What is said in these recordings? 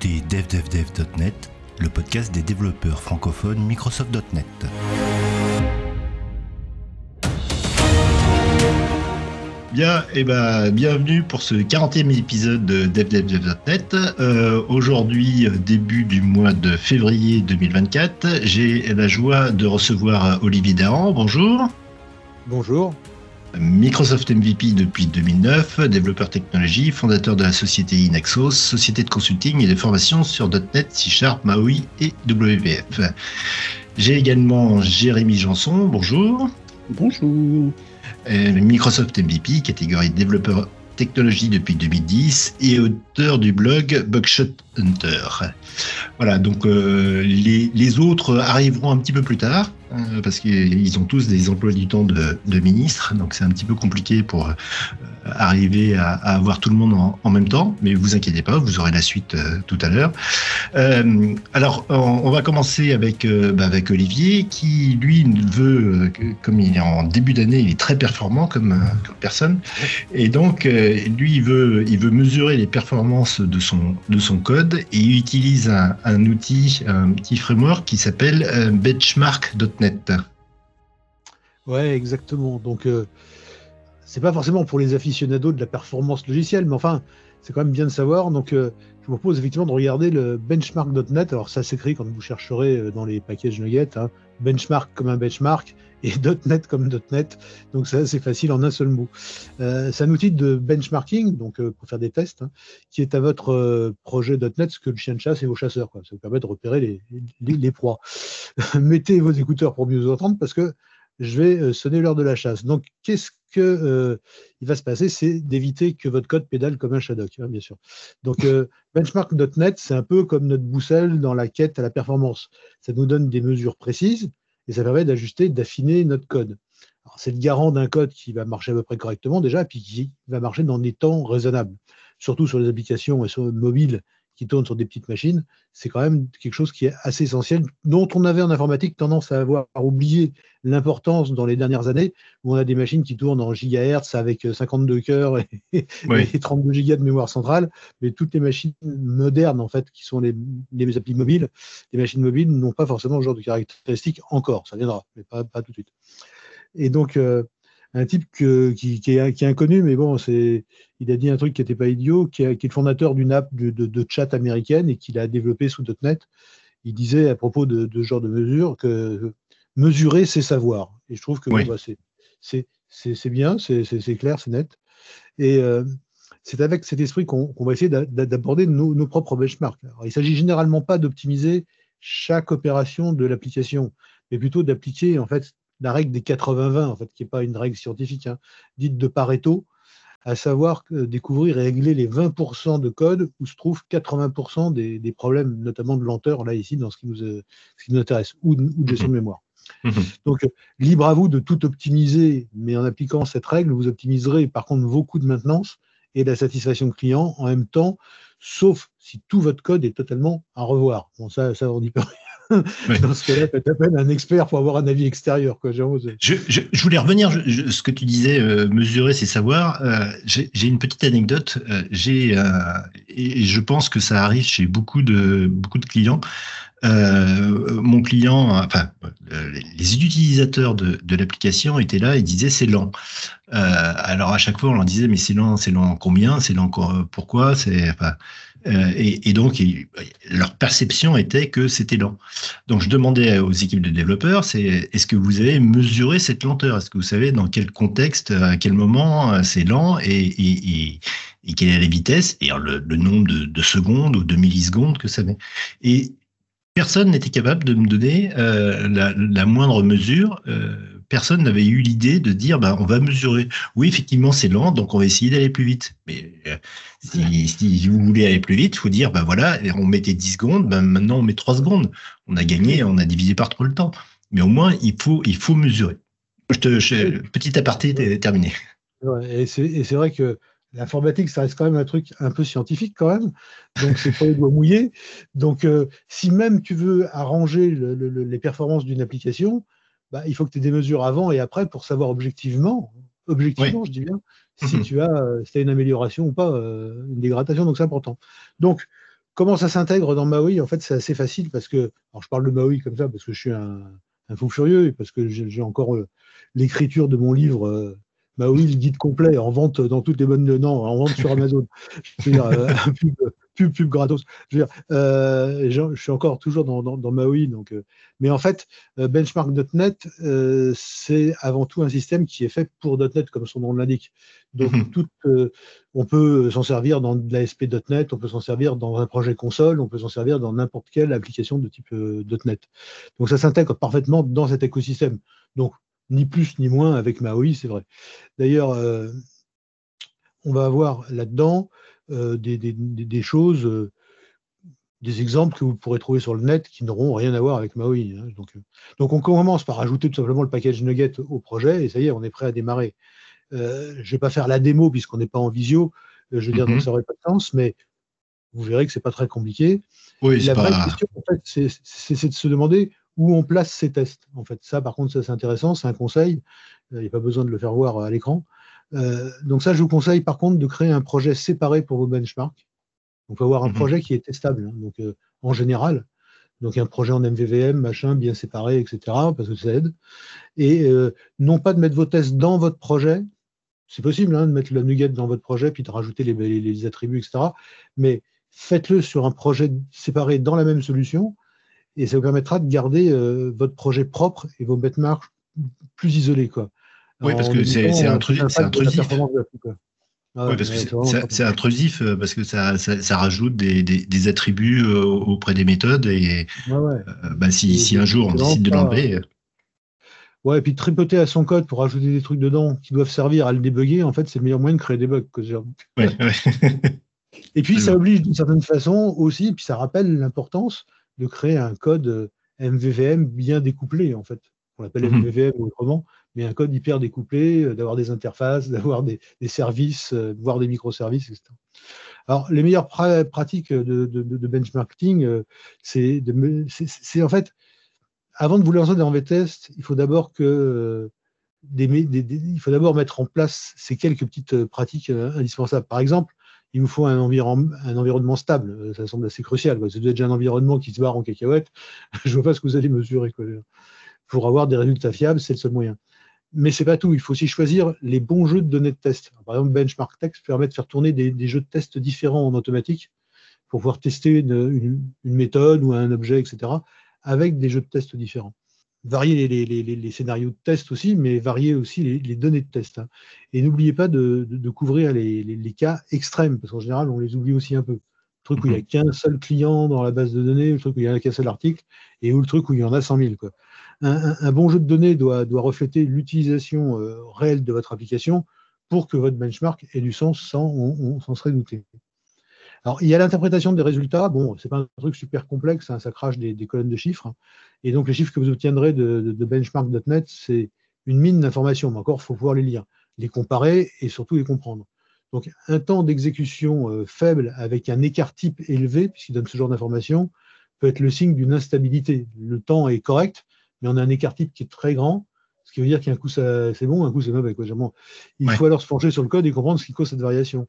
écoutez devdevdev.net, le podcast des développeurs francophones Microsoft.net. Bien, et eh ben, bienvenue pour ce 40e épisode de DevDevDev.net. Euh, Aujourd'hui, début du mois de février 2024, j'ai la joie de recevoir Olivier Dahan. Bonjour. Bonjour. Microsoft MVP depuis 2009, développeur technologie, fondateur de la société Inaxos, société de consulting et de formation sur .NET, C Sharp, MAUI et WPF. J'ai également Jérémy Janson, bonjour. Bonjour. Microsoft MVP, catégorie développeur technologie depuis 2010 et auteur du blog Bugshot Hunter. Voilà, donc euh, les, les, autres arriveront un petit peu plus tard. Euh, parce qu'ils ont tous des emplois du temps de, de ministre, donc c'est un petit peu compliqué pour euh, arriver à, à, avoir tout le monde en, même temps, mais vous inquiétez pas, vous aurez la suite euh, tout à l'heure. Euh, alors, on, va commencer avec, euh, bah avec Olivier, qui lui veut, comme il est en début d'année, il est très performant comme, personne, et donc lui il veut, il veut mesurer les performances de son, de son code et il utilise un, outil, un petit framework qui s'appelle benchmark.net net. Ouais, exactement. Donc, c'est pas forcément pour les aficionados de la performance logicielle, mais enfin, c'est quand même bien de savoir. Donc, euh, je vous propose effectivement de regarder le benchmark.net. Alors, ça s'écrit quand vous chercherez euh, dans les packages Nugget, hein, benchmark comme un benchmark et .NET comme .NET. Donc, c'est assez facile en un seul mot. Euh, c'est un outil de benchmarking, donc euh, pour faire des tests, hein, qui est à votre euh, projet .NET ce que le chien de chasse est vos chasseurs. Quoi. Ça vous permet de repérer les, les, les proies. Mettez vos écouteurs pour mieux vous entendre parce que je vais euh, sonner l'heure de la chasse. Donc, qu'est-ce que euh, va se passer? C'est d'éviter que votre code pédale comme un Shadok, hein, bien sûr. Donc, euh, benchmark.net, c'est un peu comme notre boussole dans la quête à la performance. Ça nous donne des mesures précises et ça permet d'ajuster, d'affiner notre code. C'est le garant d'un code qui va marcher à peu près correctement déjà, puis qui va marcher dans des temps raisonnables, surtout sur les applications mobiles qui tournent sur des petites machines, c'est quand même quelque chose qui est assez essentiel, dont on avait en informatique tendance à avoir oublié l'importance dans les dernières années, où on a des machines qui tournent en gigahertz avec 52 cœurs et, oui. et 32 gigas de mémoire centrale, mais toutes les machines modernes, en fait, qui sont les, les applis mobiles, les machines mobiles n'ont pas forcément ce genre de caractéristiques encore, ça viendra, mais pas, pas tout de suite. Et donc, euh, un type que, qui, qui, est, qui, est, inconnu, mais bon, c'est, il a dit un truc qui n'était pas idiot, qui, est, qui est le fondateur d'une app de, de, de, chat américaine et qu'il a développé sous .NET. Il disait à propos de, de ce genre de mesure que mesurer, c'est savoir. Et je trouve que oui. bon, bah, c'est bien, c'est clair, c'est net. Et euh, c'est avec cet esprit qu'on qu va essayer d'aborder nos, nos, propres benchmarks. Alors, il ne s'agit généralement pas d'optimiser chaque opération de l'application, mais plutôt d'appliquer en fait la règle des 80-20, en fait, qui n'est pas une règle scientifique, hein, dite de Pareto, à savoir découvrir et régler les 20% de code où se trouvent 80% des, des, problèmes, notamment de lenteur, là, ici, dans ce qui nous, ce qui nous intéresse, ou de, ou de gestion de mémoire. Donc, libre à vous de tout optimiser, mais en appliquant cette règle, vous optimiserez par contre vos coûts de maintenance et la satisfaction client en même temps, sauf si tout votre code est totalement à revoir. Bon, ça, ça on dit pas rien. Oui. Dans ce cas-là, appel à un expert pour avoir un avis extérieur. Quoi. Je, je, je voulais revenir, je, ce que tu disais, euh, mesurer, c'est savoir. Euh, J'ai une petite anecdote. Euh, j'ai et je pense que ça arrive chez beaucoup de beaucoup de clients. Mon client, enfin, les utilisateurs de, de l'application étaient là et disaient c'est lent. Alors à chaque fois on leur disait mais c'est lent, c'est lent combien, c'est lent pourquoi, c'est enfin, euh, et, donc leur perception était que c'était lent. Donc je demandais aux équipes de développeurs c'est est-ce que vous avez mesuré cette lenteur, est-ce que vous savez dans quel contexte, à quel moment c'est lent et, quelle est la vitesse? Et le, nombre de, de, secondes ou de millisecondes que ça met. Et personne n'était capable de me donner euh, la, moindre mesure. Euh, personne n'avait eu l'idée de dire, ben, on va mesurer. Oui, effectivement, c'est lent, donc on va essayer d'aller plus vite. Mais euh, si, si, vous voulez aller plus vite, il faut dire, ben voilà, on mettait 10 secondes, ben maintenant on met 3 secondes. On a gagné, on a divisé par trop le temps. Mais au moins, il faut, il faut mesurer. Je te, je, petit aparté terminé. Et c'est vrai que L'informatique, ça reste quand même un truc un peu scientifique quand même, donc c'est pas les doigts mouillés. Donc, euh, si même tu veux arranger le, le, les performances d'une application, bah, il faut que tu aies des mesures avant et après pour savoir objectivement, objectivement, oui. je dis bien, si tu as, si as une amélioration ou pas, euh, une dégradation, donc c'est important. Donc, comment ça s'intègre dans Maui? En fait, c'est assez facile parce que, alors je parle de Maui comme ça parce que je suis un, fou furieux et parce que j'ai encore euh, l'écriture de mon livre euh, Maui, le guide complet en vente dans toutes les bonnes, non, en vente sur Amazon. je veux dire, un pub, pub, pub gratos. Je, veux dire, euh, je, suis encore toujours dans, dans, Maui. Donc, euh, mais en fait, euh, benchmark.net, c'est avant tout un système qui est fait pour .NET, comme son nom l'indique. Donc, mhm. tout, on peut s'en servir dans de l'ASP.NET, on peut s'en servir dans un projet console, on peut s'en servir dans n'importe quelle application de type .NET. Donc, ça s'intègre parfaitement dans cet écosystème. Donc, ni plus ni moins avec Maui, c'est vrai. D'ailleurs, on va avoir là-dedans euh, des, choses, euh, des exemples que vous pourrez trouver sur le net qui n'auront rien à voir avec Maui. Hein. Donc, euh, donc, on commence par ajouter tout simplement le package Nugget au projet et ça y est, on est prêt à démarrer. je ne vais pas faire la démo puisqu'on n'est pas en visio. je veux dire, donc mm-hmm. ça n'aurait pas de sens, mais vous verrez que ce n'est pas très compliqué. Oui, la vraie question, en fait, c'est de se demander où on place ces tests. En fait, ça, par contre, ça c'est intéressant, c'est un conseil. Il n'y a pas besoin de le faire voir à l'écran. Euh, donc ça, je vous conseille par contre de créer un projet séparé pour vos benchmarks. Donc, il faut avoir un mhm. projet qui est testable, hein. donc euh, en général. Donc, un projet en MVVM, machin, bien séparé, etc., parce que ça aide. Et euh, non pas de mettre vos tests dans votre projet. C'est possible hein, de mettre la nugget dans votre projet, puis de rajouter les, les attributs, etc. Mais faites-le sur un projet séparé dans la même solution, et ça vous permettra de garder votre projet propre et vos benchmarks plus isolés. Quoi. Oui, parce que c'est intrusif. oui, parce que c'est intrusif parce que ça, ça, rajoute des, des, attributs euh, auprès des méthodes et euh, bah, si, si, un jour on décide de l'enlever. Euh, ouais, et puis tripoter à son code pour rajouter des trucs dedans qui doivent servir à le débugger, en fait, c'est le meilleur moyen de créer des bugs. Ouais, et puis ça oblige d'une certaine façon aussi, puis ça rappelle l'importance de créer un code MVVM bien découplé, en fait. On l'appelle MVVM mhm. autrement, mais un code hyper découplé, euh, d'avoir des interfaces, d'avoir des, services, euh, voire des microservices, etc. Alors, les meilleures pratiques de, benchmarking, euh, c'est en fait, avant de vous lancer dans v tests, il faut d'abord que il faut d'abord mettre en place ces quelques petites pratiques indispensables. Par exemple, il vous faut un, environnement stable. Ça semble assez crucial. Quoi. C'est déjà un environnement qui se barre en cacahuète. Je ne vois pas ce que vous allez mesurer. Pour avoir des résultats fiables, c'est le seul moyen. Mais c'est pas tout. Il faut aussi choisir les bons jeux de données de test. Par exemple, Benchmark Text permet de faire tourner des, jeux de test différents en automatique pour pouvoir tester une, méthode ou un objet, etc., avec des jeux de test différents. Varier les, scénarios de test aussi, mais varier aussi les, données de test. Hein. Et n'oubliez pas de, couvrir les, cas extrêmes, parce qu'en général, on les oublie aussi un peu. Le truc où il n'y a qu'un seul client dans la base de données, le truc où il n'y a qu'un seul article, et où le truc où il y en a 100 000. Quoi un, bon jeu de données doit, refléter l'utilisation euh, réelle de votre application pour que votre benchmark ait du sens sans on, s'en serait douté. Alors, il y a l'interprétation des résultats. Bon, c'est pas un truc super complexe, hein, ça crache des, colonnes de chiffres. Hein. Et donc, les chiffres que vous obtiendrez de, benchmark.net, c'est une mine d'informations. Mais encore, il faut pouvoir les lire, les comparer et surtout les comprendre. Donc, un temps d'exécution euh, faible avec un écart type élevé, puisqu'il donne ce genre d'informations, peut être le signe d'une instabilité. Le temps est correct, mais on a un écart type qui est très grand, ce qui veut dire qu'un coup c'est bon, un coup c'est mauvais. Quoi. Il faut alors se pencher sur le code et comprendre ce qui cause cette variation.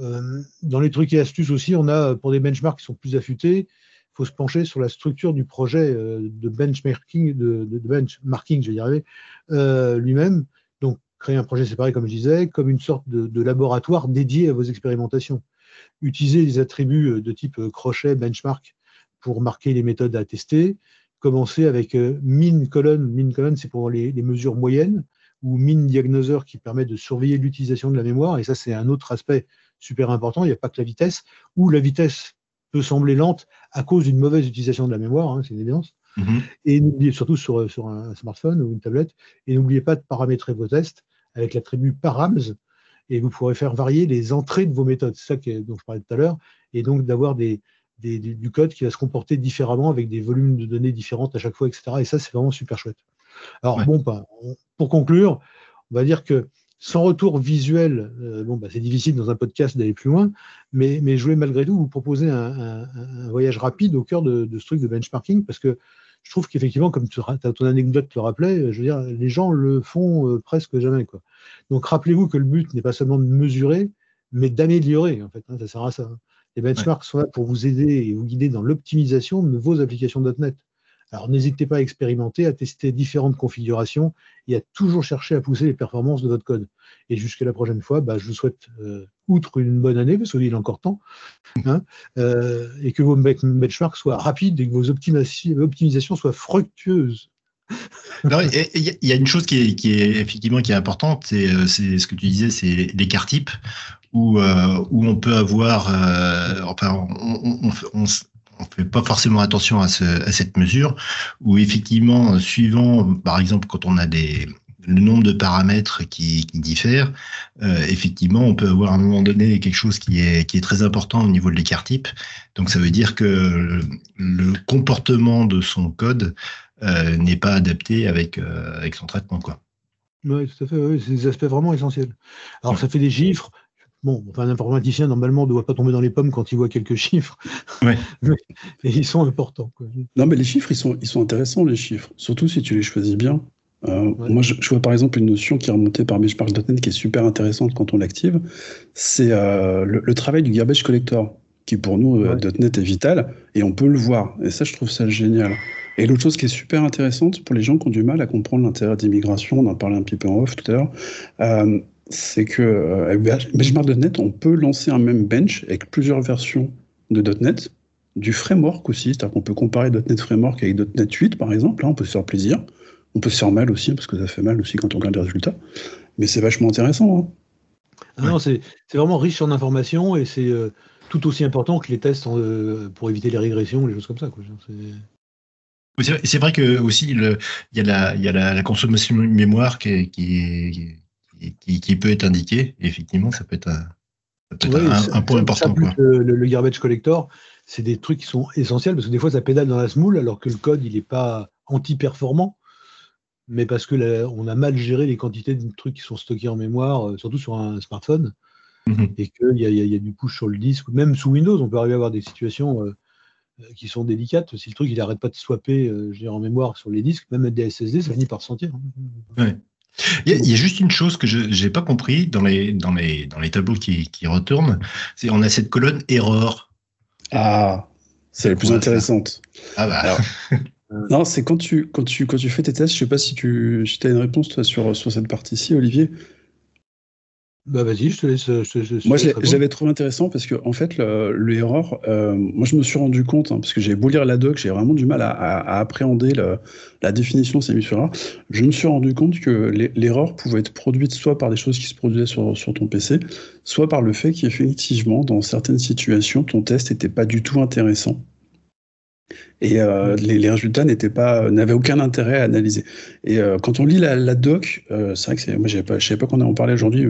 Euh, dans les trucs et astuces aussi, on a pour des benchmarks qui sont plus affûtés, il faut se pencher sur la structure du projet euh, de benchmarking, de, benchmarking, je vais y arriver, euh, lui-même. Donc, créer un projet séparé, comme je disais, comme une sorte de, de, laboratoire dédié à vos expérimentations. Utiliser les attributs de type crochet, benchmark, pour marquer les méthodes à tester commencer avec euh, min colonne. Min colonne, c'est pour les, mesures moyennes, ou min diagnoseur qui permet de surveiller l'utilisation de la mémoire. Et ça, c'est un autre aspect super important. Il n'y a pas que la vitesse, ou la vitesse peut sembler lente à cause d'une mauvaise utilisation de la mémoire, hein, c'est une évidence. Mm-hmm. Et n'oubliez surtout sur, sur, un smartphone ou une tablette, et n'oubliez pas de paramétrer vos tests avec l'attribut params, et vous pourrez faire varier les entrées de vos méthodes. C'est ça dont je parlais tout à l'heure, et donc d'avoir des, du code qui va se comporter différemment avec des volumes de données différentes à chaque fois, etc. Et ça, c'est vraiment super chouette. Alors, bon, bah, pour conclure, on va dire que sans retour visuel, euh, bon, bah, c'est difficile dans un podcast d'aller plus loin, mais, mais je voulais malgré tout vous proposer un, voyage rapide au cœur de, ce truc de benchmarking parce que je trouve qu'effectivement, comme tu, ton anecdote le rappelait, je veux dire, les gens le font euh, presque jamais. Quoi. Donc rappelez-vous que le but n'est pas seulement de mesurer, mais d'améliorer. En fait, hein, ça sert à ça. Les benchmarks sont là pour vous aider et vous guider dans l'optimisation de vos applications .NET. Alors n'hésitez pas à expérimenter, à tester différentes configurations et à toujours chercher à pousser les performances de votre code. Et jusqu'à la prochaine fois, bah, je vous souhaite, euh, outre une bonne année, parce qu'il est encore temps, hein, euh, et que vos benchmarks soient rapides et que vos optimisations soient fructueuses. Il y, a une chose qui est, effectivement qui est importante, c'est euh, ce que tu disais, c'est l'écart type où, où on peut avoir, enfin, on, on, on fait pas forcément attention à, cette mesure, où effectivement, suivant, par exemple, quand on a des le nombre de paramètres qui, diffèrent, euh, effectivement, on peut avoir à un moment donné quelque chose qui est, qui est très important au niveau de l'écart type. Donc, ça veut dire que le, comportement de son code euh, n'est pas adapté avec, euh, avec son traitement. Quoi. Oui, tout à fait. c'est des aspects vraiment essentiels. Alors, ça fait des chiffres. Bon, enfin, un informaticien, normalement, ne doit pas tomber dans les pommes quand il voit quelques chiffres. Ouais. et ils sont importants. Non, mais les chiffres, ils sont, ils sont intéressants, les chiffres. Surtout si tu les choisis bien. Euh, moi, je, vois par exemple une notion qui est remontée par Benchmark.net qui est super intéressante quand on l'active. C'est euh, le, travail du garbage collector, qui pour nous, euh, .NET est vital, et on peut le voir. Et ça, je trouve ça génial. Et l'autre chose qui est super intéressante pour les gens qui ont du mal à comprendre l'intérêt d'immigration, on en parlait un petit peu en off tout à l'heure, c'est que avec Benchmark.net, on peut lancer un même bench avec plusieurs versions de .NET, du framework aussi, c'est-à-dire qu'on peut comparer .NET Framework avec .NET 8 par exemple, là on peut se faire plaisir, on peut se faire mal aussi, parce que ça fait mal aussi quand on regarde les résultats, mais c'est vachement intéressant. Hein. Ah non, c'est vraiment riche en informations et c'est euh, tout aussi important que les tests euh, pour éviter les régressions, les choses comme ça. C'est vrai que aussi il y a la, consommation de mémoire qui est qui, peut être indiqué. effectivement, ça peut être un, point important. Le, garbage collector, c'est des trucs qui sont essentiels parce que des fois, ça pédale dans la smoule alors que le code, il n'est pas anti-performant, mais parce que on a mal géré les quantités de trucs qui sont stockés en mémoire, euh, surtout sur un smartphone, mhm. et qu'il y, y, a du push sur le disque. Même sous Windows, on peut arriver à avoir des situations euh, euh, qui sont délicates. Si le truc, il n'arrête pas de swapper en mémoire sur les disques, même des SSD, ça finit par sentir. Ouais. Il y, a, juste une chose que je n'ai pas compris dans les, dans les, dans les tableaux qui, qui retournent, c'est on a cette colonne erreur. Ah, c'est la plus intéressante. Ah bah. non, c'est quand tu, quand, tu, quand tu fais tes tests, je sais pas si tu si as une réponse toi, sur, sur cette partie-ci, Olivier. Bah vas-y, je te laisse. moi, j'avais trouvé intéressant parce que en fait, le, le euh, moi, je me suis rendu compte hein, parce que j'ai beau lire la doc, j'ai vraiment du mal à, à, appréhender la définition mis sur erreur. Je me suis rendu compte que l'erreur pouvait être produite soit par des choses qui se produisaient sur, sur ton PC, soit par le fait qu'effectivement, dans certaines situations, ton test n'était pas du tout intéressant et euh, les, résultats n'étaient pas, n'avaient aucun intérêt à analyser. Et euh, quand on lit la, doc, euh, c'est vrai que moi, je savais pas qu'on en parlait aujourd'hui.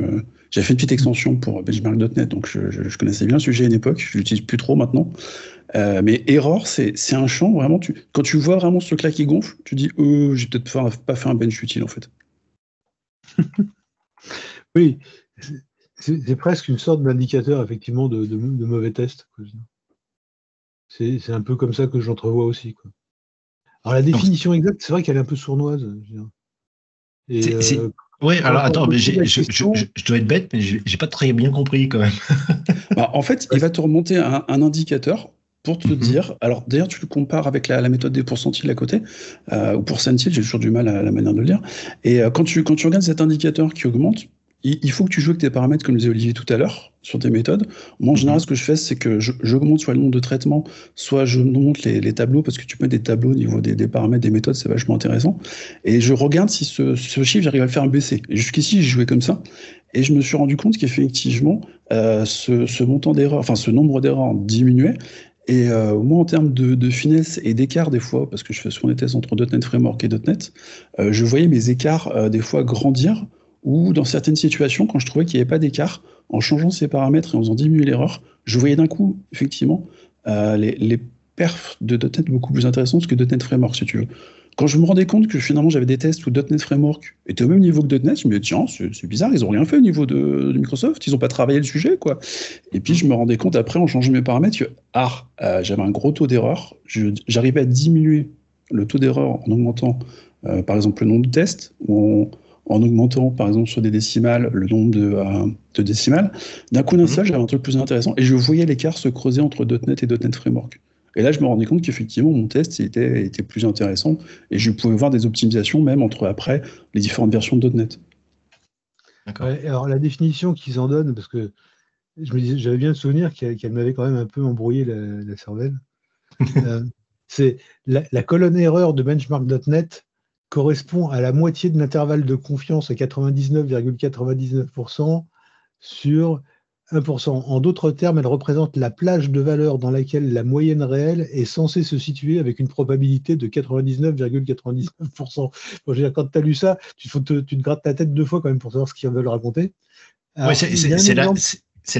j'ai fait une petite extension pour benchmark.net, donc je, connaissais bien le sujet à une époque. Je l'utilise plus trop maintenant. mais error, c'est, un champ vraiment. Tu, quand tu vois vraiment ce truc-là qui gonfle, tu dis, oh, j'ai peut-être pas, pas fait un bench utile en fait. oui, c'est, presque une sorte d'indicateur effectivement de, de, mauvais tests. C'est un peu comme ça que j'entrevois aussi. Quoi. Alors la définition exacte, c'est vrai qu'elle est un peu sournoise. Euh, oui, alors attends, mais je, dois être bête, mais j'ai pas très bien compris quand même. Bah, en fait, il va te remonter un, indicateur pour te mhm. dire. Alors d'ailleurs, tu le compares avec la, méthode des pourcentiles à côté, euh, ou pourcentiles, j'ai toujours du mal à la manière de le dire. Et euh, quand, tu, quand tu regardes cet indicateur qui augmente, il faut que tu joues avec tes paramètres, comme disait Olivier tout à l'heure, sur tes méthodes. Moi, en mhm. général, ce que je fais, c'est que j'augmente soit le nombre de traitements, soit je monte les, tableaux, parce que tu peux mettre des tableaux au niveau des, paramètres, des méthodes, c'est vachement intéressant. Et je regarde si ce, chiffre, j'arrive à le faire baisser. Jusqu'ici, j'ai joué comme ça. Et je me suis rendu compte qu'effectivement, euh, ce, montant d'erreurs, enfin, ce nombre d'erreurs diminuait. Et euh, moi, en termes de, finesse et d'écart, des fois, parce que je fais souvent des tests entre .NET Framework et .NET, euh, je voyais mes écarts, des fois, grandir ou dans certaines situations, quand je trouvais qu'il n'y avait pas d'écart, en changeant ces paramètres et en faisant diminuer l'erreur, je voyais d'un coup, effectivement, euh, les, perfs de .NET beaucoup plus intéressantes que .NET Framework, si tu veux. Quand je me rendais compte que finalement j'avais des tests où .NET Framework était au même niveau que .NET, je me disais, tiens, c'est bizarre, ils n'ont rien fait au niveau de, Microsoft, ils n'ont pas travaillé le sujet, quoi. Et puis je me rendais compte après, en changeant mes paramètres, que, ah, euh, j'avais un gros taux d'erreur, j'arrivais à diminuer le taux d'erreur en augmentant, euh, par exemple, le nombre de tests, ou en augmentant, par exemple, sur des décimales, le nombre de, de décimales. D'un coup d'un Mhm. seul, j'avais un truc plus intéressant et je voyais l'écart se creuser entre .NET et .NET Framework. Et là, je me rendais compte qu'effectivement, mon test il était, était plus intéressant et je pouvais voir des optimisations même entre après les différentes versions de .NET. D'accord. Ouais, alors la définition qu'ils en donnent, parce que je me disais, j'avais bien le souvenir qu'elle qu'elle m'avait quand même un peu embrouillé la, la cervelle. Euh, c'est la, la colonne erreur de benchmark.net correspond à la moitié de l'intervalle de confiance à 99,99% sur 1%. En d'autres termes, elle représente la plage de valeur dans laquelle la moyenne réelle est censée se situer avec une probabilité de 99,99%. Bon, je veux dire, quand tu as lu ça, tu, te, tu te grattes ta tête deux fois quand même pour savoir ce qu'ils veulent raconter. Ouais, c'est- la,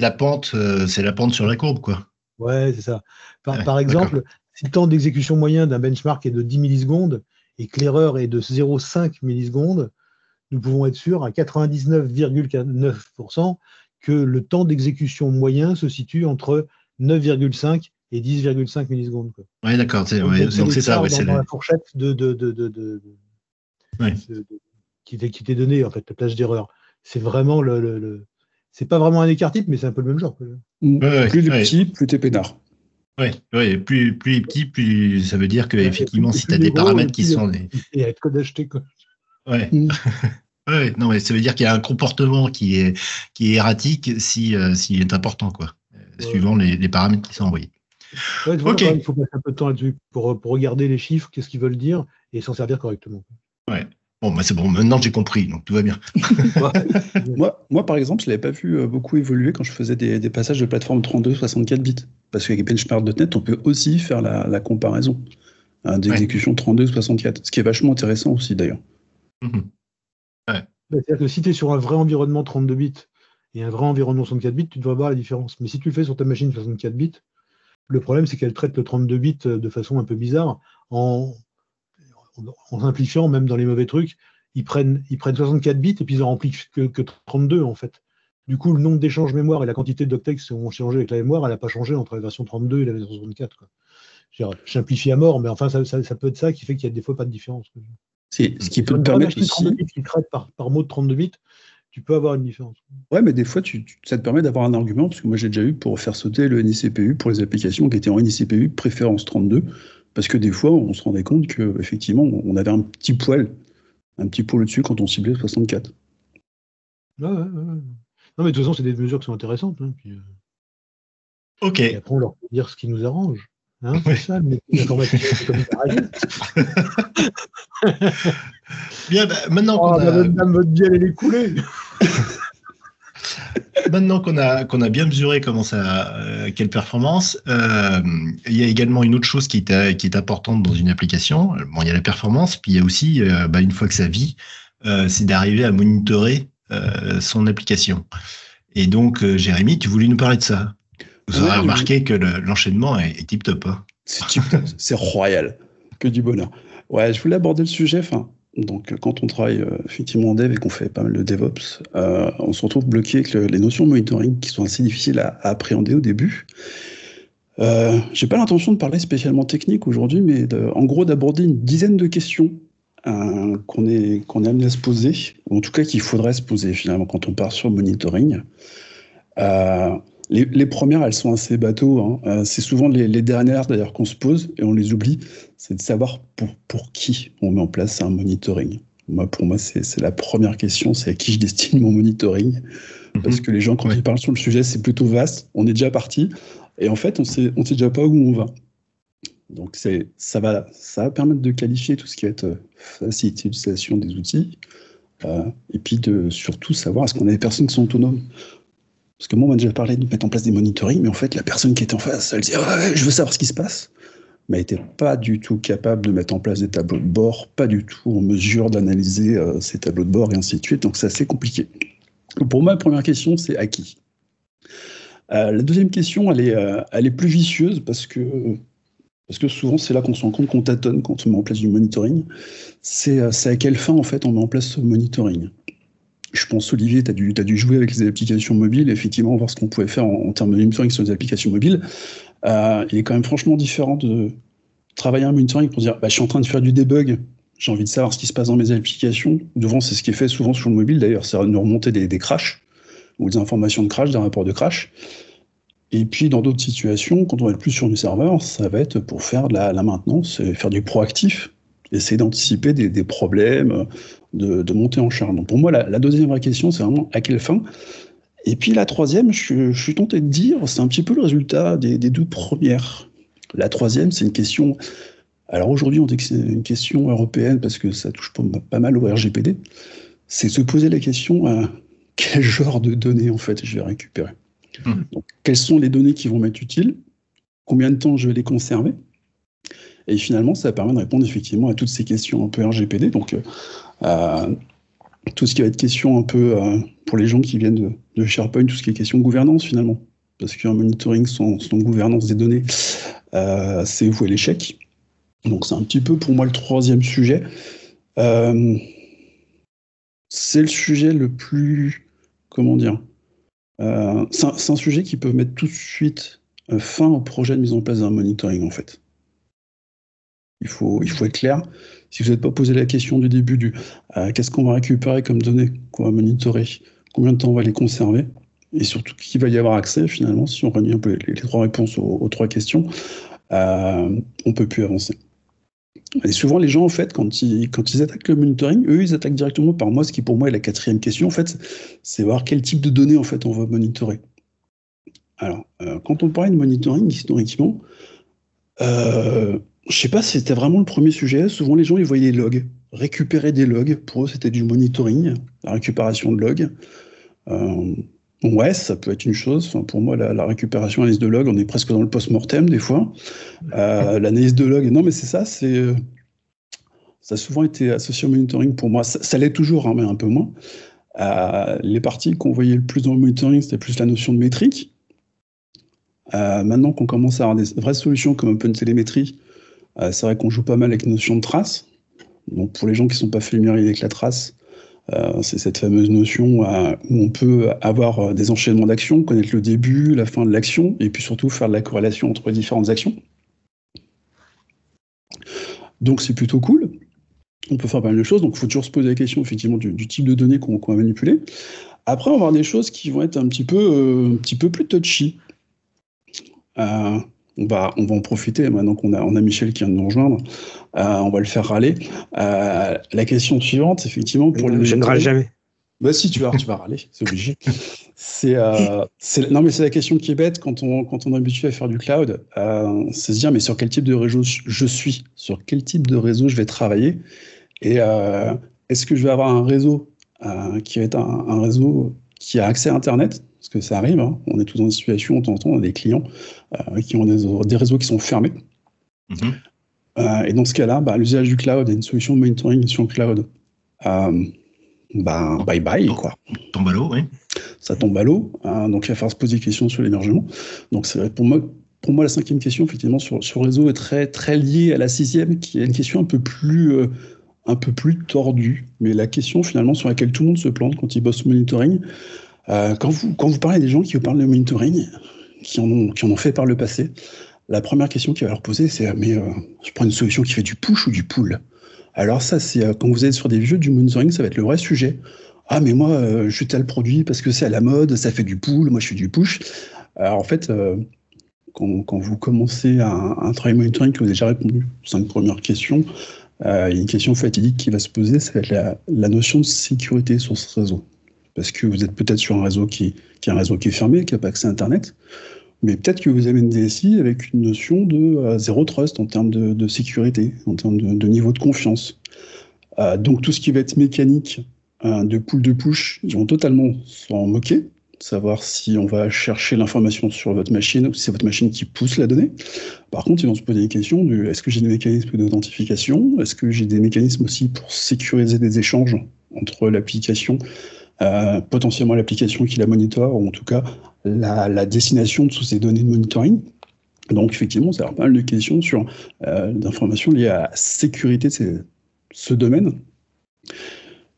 la pente, euh, c'est la pente sur la courbe, quoi. Ouais, c'est ça. Par, Ouais, par exemple, si le temps d'exécution moyen d'un benchmark est de 10 millisecondes et que l'erreur est de 0,5 millisecondes, nous pouvons être sûrs à 99,9% que le temps d'exécution moyen se situe entre 9,5 et 10,5 millisecondes. Ouais, d'accord. c'est- Donc, ouais, donc, Donc c'est ça. Ouais, dans, c'est la- fourchette de, de, de, de, de- Ouais. de- de- qui t'est donnée, en fait, la plage d'erreur. C'est vraiment le. le, le- C'est pas vraiment un écart type, mais c'est un peu le même genre. ouais, plus le ouais. petit, plus t'es peinard. Ouais, ouais, plus, plus il est petit, plus ça veut dire que Ouais, effectivement, si tu as des paramètres qui sont des. Et à être code acheté, quoi. Ouais. Mm. ouais, non, mais ça veut dire qu'il y a un comportement qui est, qui est erratique si, euh, s'il est important, quoi, euh, Ouais. suivant les, les paramètres qui sont envoyés. Ouais, tu vois, Ok. il faut passer un peu de temps là-dessus pour, pour regarder les chiffres, qu'est-ce qu'ils veulent dire, et s'en servir correctement. Bon, bah, c'est bon, maintenant j'ai compris, donc tout va bien. Moi, moi, par exemple, je ne l'avais pas vu euh, beaucoup évoluer quand je faisais des, des passages de plateforme 32-64 bits. Parce qu'avec benchmark.net, on peut aussi faire la, la comparaison hein, d'exécution 32-64, ce qui est vachement intéressant aussi d'ailleurs. Mhm. Bah, C'est-à-dire que si tu es sur un vrai environnement 32 bits et un vrai environnement 64 bits, tu devrais voir la différence. Mais si tu le fais sur ta machine 64 bits, le problème c'est qu'elle traite le 32 bits de façon un peu bizarre en, en, en simplifiant, même dans les mauvais trucs. Ils prennent, ils prennent 64 bits et puis ils en remplissent que, que 32 en fait. Du coup, le nombre d'échanges mémoire et la quantité de doctex qui ont changé avec la mémoire, elle n'a pas changé entre la version 32 et la version 64. Quoi. Je simplifie à mort, mais enfin, ça, ça- ça peut être ça qui fait qu'il y a des fois pas de différence. quoi. C'est ce qui peut te permettre aussi. 32 bits qui traite par, par mot de 32 bits, tu peux avoir une différence. Ouais, mais des fois, tu, tu- ça te permet d'avoir un argument, parce que moi j'ai déjà eu pour faire sauter le NICPU pour les applications qui étaient en NICPU préférence 32, parce que des fois, on se rendait compte que effectivement, on avait un petit poil, un petit poil au-dessus quand on ciblait 64. Ouais, ouais, ouais, ouais. Non, mais de toute façon, c'est des mesures qui sont intéressantes. hein, puis, euh, Ok. et après, on leur fait dire ce qui nous arrange. Hein, c'est ça, d'informaticien, c'est comme. Bien, bah, maintenant Oh, qu'on a, madame, dame, votre bielle, elle est coulée. maintenant qu'on a, qu'on a bien mesuré comment ça, euh, quelle performance, euh, il y a également une autre chose qui est, qui est importante dans une application. Bon, il y a la performance, puis il y a aussi, euh, bah, une fois que ça vit, c'est d'arriver à monitorer son application. Et donc, euh, Jérémy, tu voulais nous parler de ça. Vous aurez remarqué que le- l'enchaînement est, est tip top. Hein. C'est tip- c'est royal, que du bonheur. Ouais, je voulais aborder le sujet. Enfin, donc, quand on travaille euh, effectivement en dev et qu'on fait pas mal de DevOps, euh, on se retrouve bloqué avec le- les notions de monitoring qui sont assez difficiles à, à appréhender au début. Euh, J'ai pas l'intention de parler spécialement technique aujourd'hui, mais de- en gros d'aborder une dizaine de questions euh, qu'on est, qu'on est amené à se poser, ou en tout cas qu'il faudrait se poser finalement quand on part sur le monitoring. Euh, les, les premières, elles sont assez bateaux. hein. Euh, c'est souvent les, les dernières d'ailleurs qu'on se pose et on les oublie. C'est de savoir pour, pour qui on met en place un monitoring. Moi, pour moi, c'est la première question, c'est à qui je destine mon monitoring. Parce que les gens, quand Ouais. ils parlent sur le sujet, c'est plutôt vaste. On est déjà parti. Et en fait, on on sait déjà pas où on va. Donc, ça, va, ça va permettre de qualifier tout ce qui va être euh, facilité d'utilisation des outils. euh, et puis, de surtout savoir est-ce qu'on a des personnes qui sont autonomes. Parce que moi, on m'a déjà parlé de mettre en place des monitorings, mais en fait, la personne qui était en face, elle ouais, je veux savoir ce qui se passe. Mais elle n'était pas du tout capable de mettre en place des tableaux de bord, pas du tout en mesure d'analyser euh, ces tableaux de bord et ainsi de suite. Donc, c'est assez compliqué. Pour moi, la première question, c'est à qui La deuxième question, elle est, elle est plus vicieuse parce que, parce que souvent, c'est là qu'on se rend compte qu'on tâtonne quand on met en place du monitoring. C'est euh, à quelle fin, en fait, on met en place ce monitoring? Je pense, Olivier, tu as, dû- jouer avec les applications mobiles, effectivement, voir ce qu'on pouvait faire en, termes de monitoring sur les applications mobiles. Euh, il est quand même franchement différent de travailler un monitoring pour dire bah, je suis en train de faire du debug j'ai envie de savoir ce qui se passe dans mes applications. Devant, c'est ce qui est fait souvent sur le mobile d'ailleurs, c'est de remonter des, des crashs ou des informations de crash, des rapports de crash. Et puis dans d'autres situations, quand on va être plus sur du serveur, ça va être pour faire de la, maintenance, faire du proactif, essayer d'anticiper des, problèmes, de, de, monter en charge. Donc pour moi, la, deuxième vraie question, c'est vraiment à quelle fin? Et puis la troisième, je, suis tenté de dire, c'est un petit peu le résultat des, des deux premières. La troisième, c'est une question. Alors aujourd'hui, on dit que c'est une question européenne parce que ça touche pas, mal au RGPD. C'est se poser la question à quel genre de données en fait je vais récupérer? Donc, quelles sont les données qui vont m'être utiles? Combien de temps je vais les conserver? Et finalement, ça permet de répondre effectivement à toutes ces questions un peu RGPD. Donc, euh, tout ce qui va être question un peu euh, pour les gens qui viennent de, de, SharePoint, tout ce qui est question de gouvernance finalement. Parce qu'un monitoring sans, gouvernance des données, euh, c'est vouer l'échec. Donc, c'est un petit peu pour moi le troisième sujet. Euh, c'est le sujet le plus, comment dire, euh, c'est un, sujet qui peut mettre tout de suite euh, fin au projet de mise en place d'un monitoring, en fait. Il faut, il faut être clair. Si vous n'êtes pas posé la question du début du euh, qu'est-ce qu'on va récupérer comme données qu'on va monitorer, combien de temps on va les conserver, et surtout qui va y avoir accès finalement, si on réunit un peu les, trois réponses aux, trois questions, on peut plus avancer. Et souvent, les gens, en fait, quand ils, quand ils attaquent le monitoring, eux, ils attaquent directement par moi, ce qui pour moi est la quatrième question, en fait, c'est voir quel type de données, en fait, on va monitorer. Alors, euh, quand on parlait de monitoring, historiquement, euh, je sais pas si c'était vraiment le premier sujet. Souvent, les gens, ils voyaient les logs. Récupérer des logs, pour eux, c'était du monitoring, la récupération de logs. Euh, Ouais, ça peut être une chose. Enfin, pour moi, la, la récupération analyse de log, on est presque dans le post-mortem des fois. Euh, L'analyse de log, non, mais c'est ça, c'est ça a souvent été associé au monitoring pour moi. Ça, ça l'est toujours, hein, mais un peu moins. Euh, les parties qu'on voyait le plus dans le monitoring, c'était plus la notion de métrique. Euh, maintenant qu'on commence à avoir des vraies solutions comme OpenTelemetry, euh, c'est vrai qu'on joue pas mal avec la notion de trace. Donc pour les gens qui ne sont pas familiers avec la trace, euh, c'est cette fameuse notion euh, où on peut avoir euh, des enchaînements d'actions, connaître le début, la fin de l'action, et puis surtout faire de la corrélation entre différentes actions. Donc c'est plutôt cool. On peut faire pas mal de choses, donc il faut toujours se poser la question effectivement du, type de données qu'on qu va manipuler. Après, on va avoir des choses qui vont être un petit peu, euh, plus touchy. Euh, on va, on va en profiter maintenant qu'on a, on a Michel qui vient de nous rejoindre. Euh, on va le faire râler. Euh, la question suivante, effectivement, pour les. Je ne râle jamais. Bah si, tu vas, tu vas râler, c'est obligé. C'est, euh, non, mais c'est la question qui est bête quand on, quand on est habitué à faire du cloud. C'est se dire, mais sur quel type de réseau je suis? Sur quel type de réseau je vais travailler? Et est-ce que je vais avoir un réseau qui va être un, un, réseau qui a accès à Internet? Parce que ça arrive, hein, on est tous dans une situation, on temps on a des clients euh, qui ont des, des, réseaux qui sont fermés. Mm -hmm. Euh, et dans ce cas-là, bah, l'usage du cloud et une solution de monitoring sur le cloud, euh, bah, bye bye, quoi. Tombe à l'eau, oui. Ça tombe à l'eau. Hein, donc, il va falloir se poser des questions sur l'hébergement. Donc, c'est pour moi, pour moi, la cinquième question, effectivement, sur, sur le réseau est très, très liée à la sixième, qui est une question un peu plus, un peu plus tordue. Mais la question, finalement, sur laquelle tout le monde se plante quand il bosse monitoring, euh, quand, vous, quand vous parlez des gens qui vous parlent de monitoring, qui en ont, qui en ont fait par le passé, la première question qu'il va leur poser, c'est mais euh, je prends une solution qui fait du push ou du pull? Alors ça, c'est euh, quand vous êtes sur des jeux du monitoring, ça va être le vrai sujet. Ah mais moi, euh, je tel produit parce que c'est à la mode, ça fait du pull, moi je fais du push. Alors en fait, euh, quand, quand, vous commencez un, un, travail monitoring que vous avez déjà répondu aux cinq premières questions, euh, il y a une question fatidique qui va se poser, ça va être la, la, notion de sécurité sur ce réseau. Parce que vous êtes peut-être sur un réseau qui, est un réseau qui est fermé, qui n'a pas accès à Internet. Mais peut-être que vous avez une DSI avec une notion de euh, zéro trust en termes de, sécurité, en termes de, niveau de confiance. Euh, donc tout ce qui va être mécanique euh, de pull de push, ils vont totalement s'en moquer, savoir si on va chercher l'information sur votre machine ou si c'est votre machine qui pousse la donnée. Par contre, ils vont se poser des questions du est-ce que j'ai des mécanismes d'authentification? Est-ce que j'ai des mécanismes aussi pour sécuriser des échanges entre l'application euh, potentiellement l'application qui la monitore, ou en tout cas la, destination de toutes ces données de monitoring. Donc effectivement, ça a pas mal de questions sur euh, d'informations liées à la sécurité de ce domaine.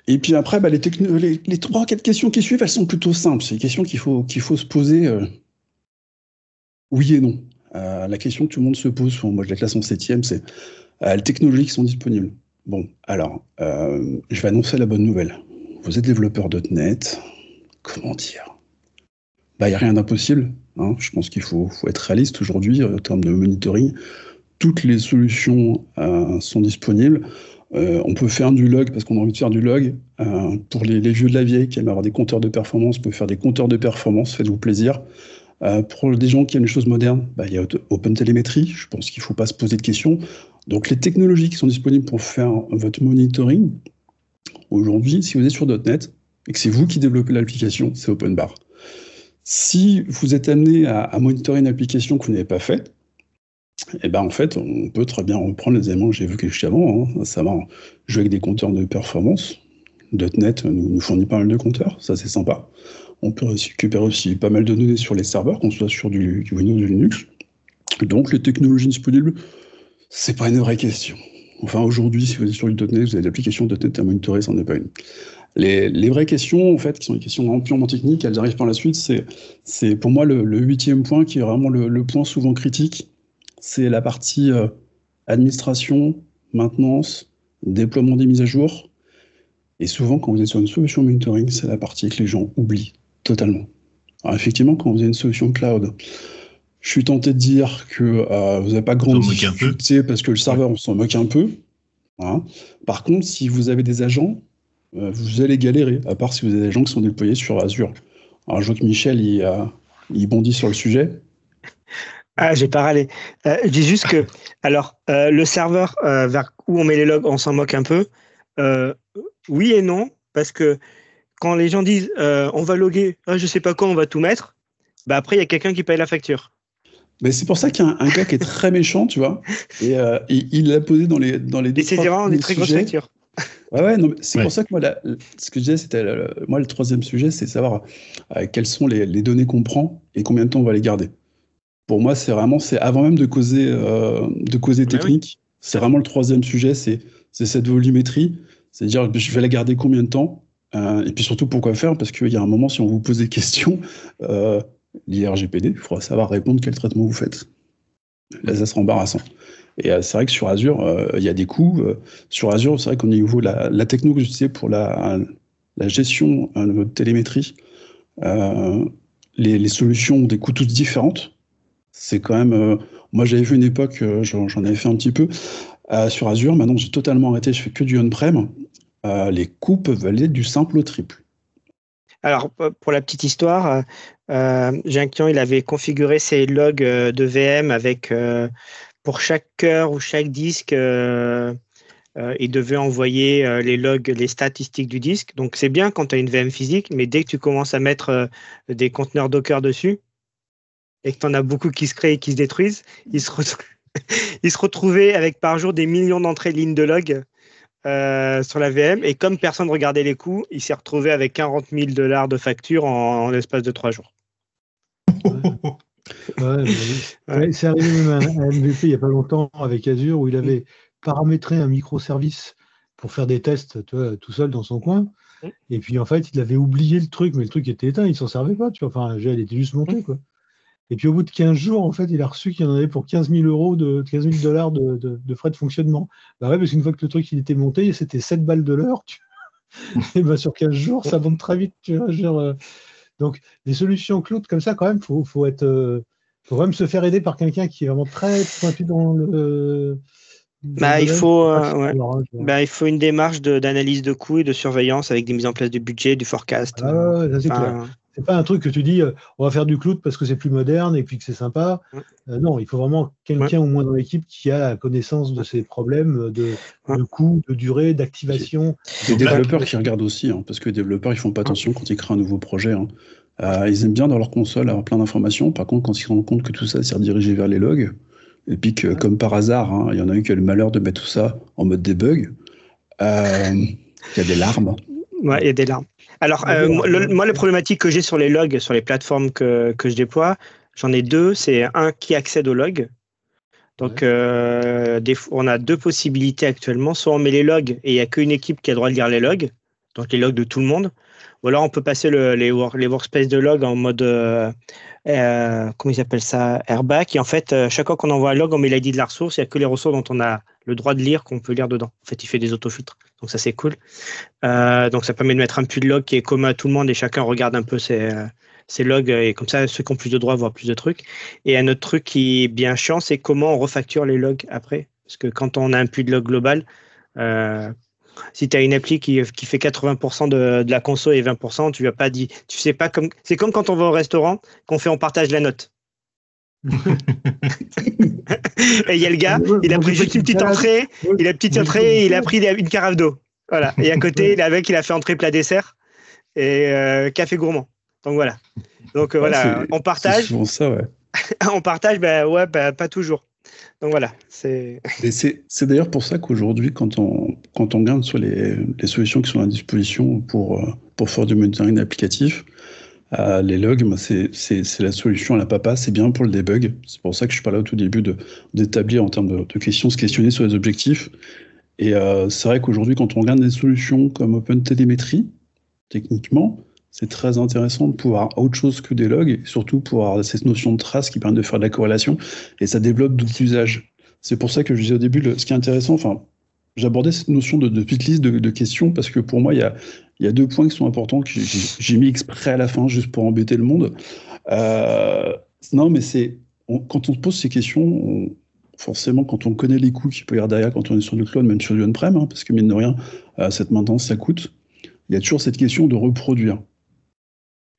Et puis après, bah, les, les, les, trois, quatre questions qui suivent, elles sont plutôt simples. C'est des questions qu'il faut, qu'il faut se poser euh, oui et non. Euh, la question que tout le monde se pose, moi je la classe en septième, c'est les technologies qui sont disponibles. Bon, alors, je vais annoncer la bonne nouvelle. Vous êtes développeur .NET, comment dire? Bah, il n'y a rien d'impossible. Hein. Je pense qu'il faut, être réaliste aujourd'hui en termes de monitoring. Toutes les solutions euh, sont disponibles. Euh, on peut faire du log parce qu'on a envie de faire du log. Euh, pour les, vieux de la vieille qui aiment avoir des compteurs de performance, on peut faire des compteurs de performance, faites-vous plaisir. Euh, pour des gens qui aiment les choses modernes, bah, il y a OpenTelemetry, je pense qu'il ne faut pas se poser de questions. Donc les technologies qui sont disponibles pour faire votre monitoring, aujourd'hui, si vous êtes sur .NET et que c'est vous qui développez l'application, c'est OpenBar. Si vous êtes amené à, monitorer une application que vous n'avez pas faite, eh ben on peut très bien reprendre les éléments que j'ai vus juste avant, hein, jouer avec des compteurs de performance. .NET nous, nous fournit pas mal de compteurs, ça c'est sympa. On peut récupérer aussi pas mal de données sur les serveurs, qu'on soit sur du, du Windows ou du Linux. Donc les technologies disponibles, c'est pas une vraie question. Enfin aujourd'hui, si vous êtes sur du .NET, vous avez l'application .NET à monitorer, ça n'en est pas une. Les, vraies questions, en fait, qui sont des questions purement techniques, elles arrivent par la suite. C'est pour moi le, huitième point qui est vraiment le, le point souvent critique c'est la partie euh, administration, maintenance, déploiement des mises à jour. Et souvent, quand vous êtes sur une solution monitoring, c'est la partie que les gens oublient totalement. Alors effectivement, quand vous avez une solution cloud, je suis tenté de dire que euh, vous n'avez pas grande difficulté parce que le serveur, on s'en moque un peu. Hein. Par contre, si vous avez des agents, euh, vous allez galérer, à part si vous avez des gens qui sont déployés sur Azure. Alors, je vois que Michel, il, euh, il bondit sur le sujet. Ah, j'ai pas râlé. Euh, je dis juste que, alors, euh, le serveur euh, vers où on met les logs, on s'en moque un peu. Euh, oui et non, parce que quand les gens disent euh, on va loguer, ah, je sais pas quoi, on va tout mettre, bah après, il y a quelqu'un qui paye la facture. Mais c'est pour ça qu'il y a un, un, gars qui est très méchant, tu vois, et il l'a posé dans les dans les. Et c'est vraiment des très grosses factures. Ouais, ouais, c'est ouais. pour ça que moi, la, ce que je disais, c'était moi le troisième sujet, c'est savoir quelles sont les, les données qu'on prend et combien de temps on va les garder pour moi, c'est vraiment, c'est avant même de causer, euh, de causer technique, oui. c'est vraiment le troisième sujet, c'est cette volumétrie, c'est-à-dire je vais la garder combien de temps, euh, et puis surtout pourquoi faire, parce qu'il y a un moment, si on vous pose des questions, euh, l'IRGPD, il faudra savoir répondre quel traitement vous faites. Là, ça sera embarrassant. Et euh, c'est vrai que sur Azure, euh, il y a des coûts. Euh, sur Azure, c'est vrai qu'au niveau la, la techno que pour la, gestion de votre télémétrie, les, les solutions ont des coûts toutes différentes. C'est quand même. Moi, j'avais vu une époque, j'en avais fait un petit peu sur Azure. Maintenant, j'ai totalement arrêté. Je fais que du on-prem. les coûts peuvent aller du simple au triple. Alors, pour la petite histoire, euh, j'ai un client, il avait configuré ses logs de VM avec, euh, pour chaque cœur ou chaque disque, euh, il devait envoyer les logs, les statistiques du disque. Donc, c'est bien quand tu as une VM physique, mais dès que tu commences à mettre des conteneurs Docker dessus, et que tu en as beaucoup qui se créent et qui se détruisent, ils se, ils se retrouvaient avec par jour des millions d'entrées de lignes de log euh, sur la VM. Et comme personne ne regardait les coûts, il s'est retrouvé avec 40 000 dollars de facture en l'espace de trois jours. Ouais, ouais. C'est arrivé même à MVP il n'y a pas longtemps avec Azure où il avait paramétré un microservice pour faire des tests tu vois, tout seul dans son coin. Et puis en fait, il avait oublié le truc, mais le truc était éteint, il s'en servait pas. Tu vois. Enfin, il était juste monté. Quoi. Et puis au bout de 15 jours, en fait, il a reçu qu'il y en avait pour 15 000 euros de 15 000 dollars de, de, de, frais de fonctionnement. Bah ouais, parce qu'une fois que le truc il était monté, c'était 7 balles de l'heure. Tu... et bah sur 15 jours, ça monte très vite. Tu vois, genre. Donc des solutions cloud comme ça, quand même, faut, faut être, euh... faut quand même se faire aider par quelqu'un qui est vraiment très pointu dans le. Bah, il faut, euh, ouais. bah, il faut une démarche d'analyse de, de, coûts et de surveillance avec des mises en place de budget, du forecast. Ah. C'est pas un truc que tu dis, euh, on va faire du cloud parce que c'est plus moderne et puis que c'est sympa. Euh, non, il faut vraiment quelqu'un ouais. au moins dans l'équipe qui a la connaissance de ces problèmes de, ouais. de coût, de durée, d'activation. Des développeurs qui regardent aussi, hein, parce que les développeurs, ils font pas attention quand ils créent un nouveau projet. Hein. Euh, ils aiment bien dans leur console avoir plein d'informations. Par contre, quand ils se rendent compte que tout ça s'est redirigé vers les logs, et puis que, comme par hasard, hein, il y en a eu qui a le malheur de mettre tout ça en mode debug, euh, il y a des larmes. Ouais, il y a des larmes. Alors, euh, le, moi, la problématique que j'ai sur les logs, sur les plateformes que, que je déploie, j'en ai deux. C'est un qui accède aux logs. Donc, euh, des, on a deux possibilités actuellement. Soit on met les logs et il n'y a qu'une équipe qui a le droit de lire les logs, donc les logs de tout le monde. Ou alors on peut passer le, les, les workspaces de log en mode euh, euh, comment ils appellent ça, airbag. Et en fait, euh, chaque fois qu'on envoie un log, on met l'ID de la ressource. Il n'y a que les ressources dont on a le droit de lire qu'on peut lire dedans. En fait, il fait des autofiltres. Donc ça, c'est cool. Euh, donc ça permet de mettre un pull log qui est commun à tout le monde et chacun regarde un peu ses, logs. Et comme ça, ceux qui ont plus de droits voient plus de trucs. Et un autre truc qui est bien chiant, c'est comment on refacture les logs après. Parce que quand on a un pull log global, si tu as une appli qui, qui fait 80% de, de, la conso et 20%, tu vas pas dit, tu sais pas comme, c'est comme quand on va au restaurant, qu'on fait, on partage la note. et il y a le gars, il a pris juste une petite entrée, il a petite entrée, il a pris une carafe d'eau. Voilà. Et à côté, il avec, il a fait entrée plat dessert et euh, café gourmand. Donc voilà. Donc euh, voilà, on partage. C'est ça, ouais. on partage, ben ouais, ben, pas toujours. Donc voilà, c'est. c'est d'ailleurs pour ça qu'aujourd'hui, quand on, quand on regarde sur les, solutions qui sont à disposition pour, euh, pour faire du monitoring applicatif, euh, les logs, c'est la solution à la papa, c'est bien pour le debug. C'est pour ça que je parlais au tout début d'établir en termes de, de, questions, se questionner sur les objectifs. Et euh, c'est vrai qu'aujourd'hui, quand on regarde des solutions comme OpenTelemetry, techniquement, c'est très intéressant de pouvoir autre chose que des logs, et surtout pour avoir cette notion de trace qui permet de faire de la corrélation, et ça développe d'autres usages. C'est pour ça que je disais au début, ce qui est intéressant, enfin, j'abordais cette notion de, petite liste de, questions, parce que pour moi, il y a, deux points qui sont importants, que j'ai mis exprès à la fin, juste pour embêter le monde. Euh, non, mais c'est quand on se pose ces questions, on, forcément, quand on connaît les coûts qu'il peut y avoir derrière quand on est sur du cloud, même sur du on-prem, hein, parce que mine de rien, euh, cette maintenance, ça coûte, il y a toujours cette question de reproduire.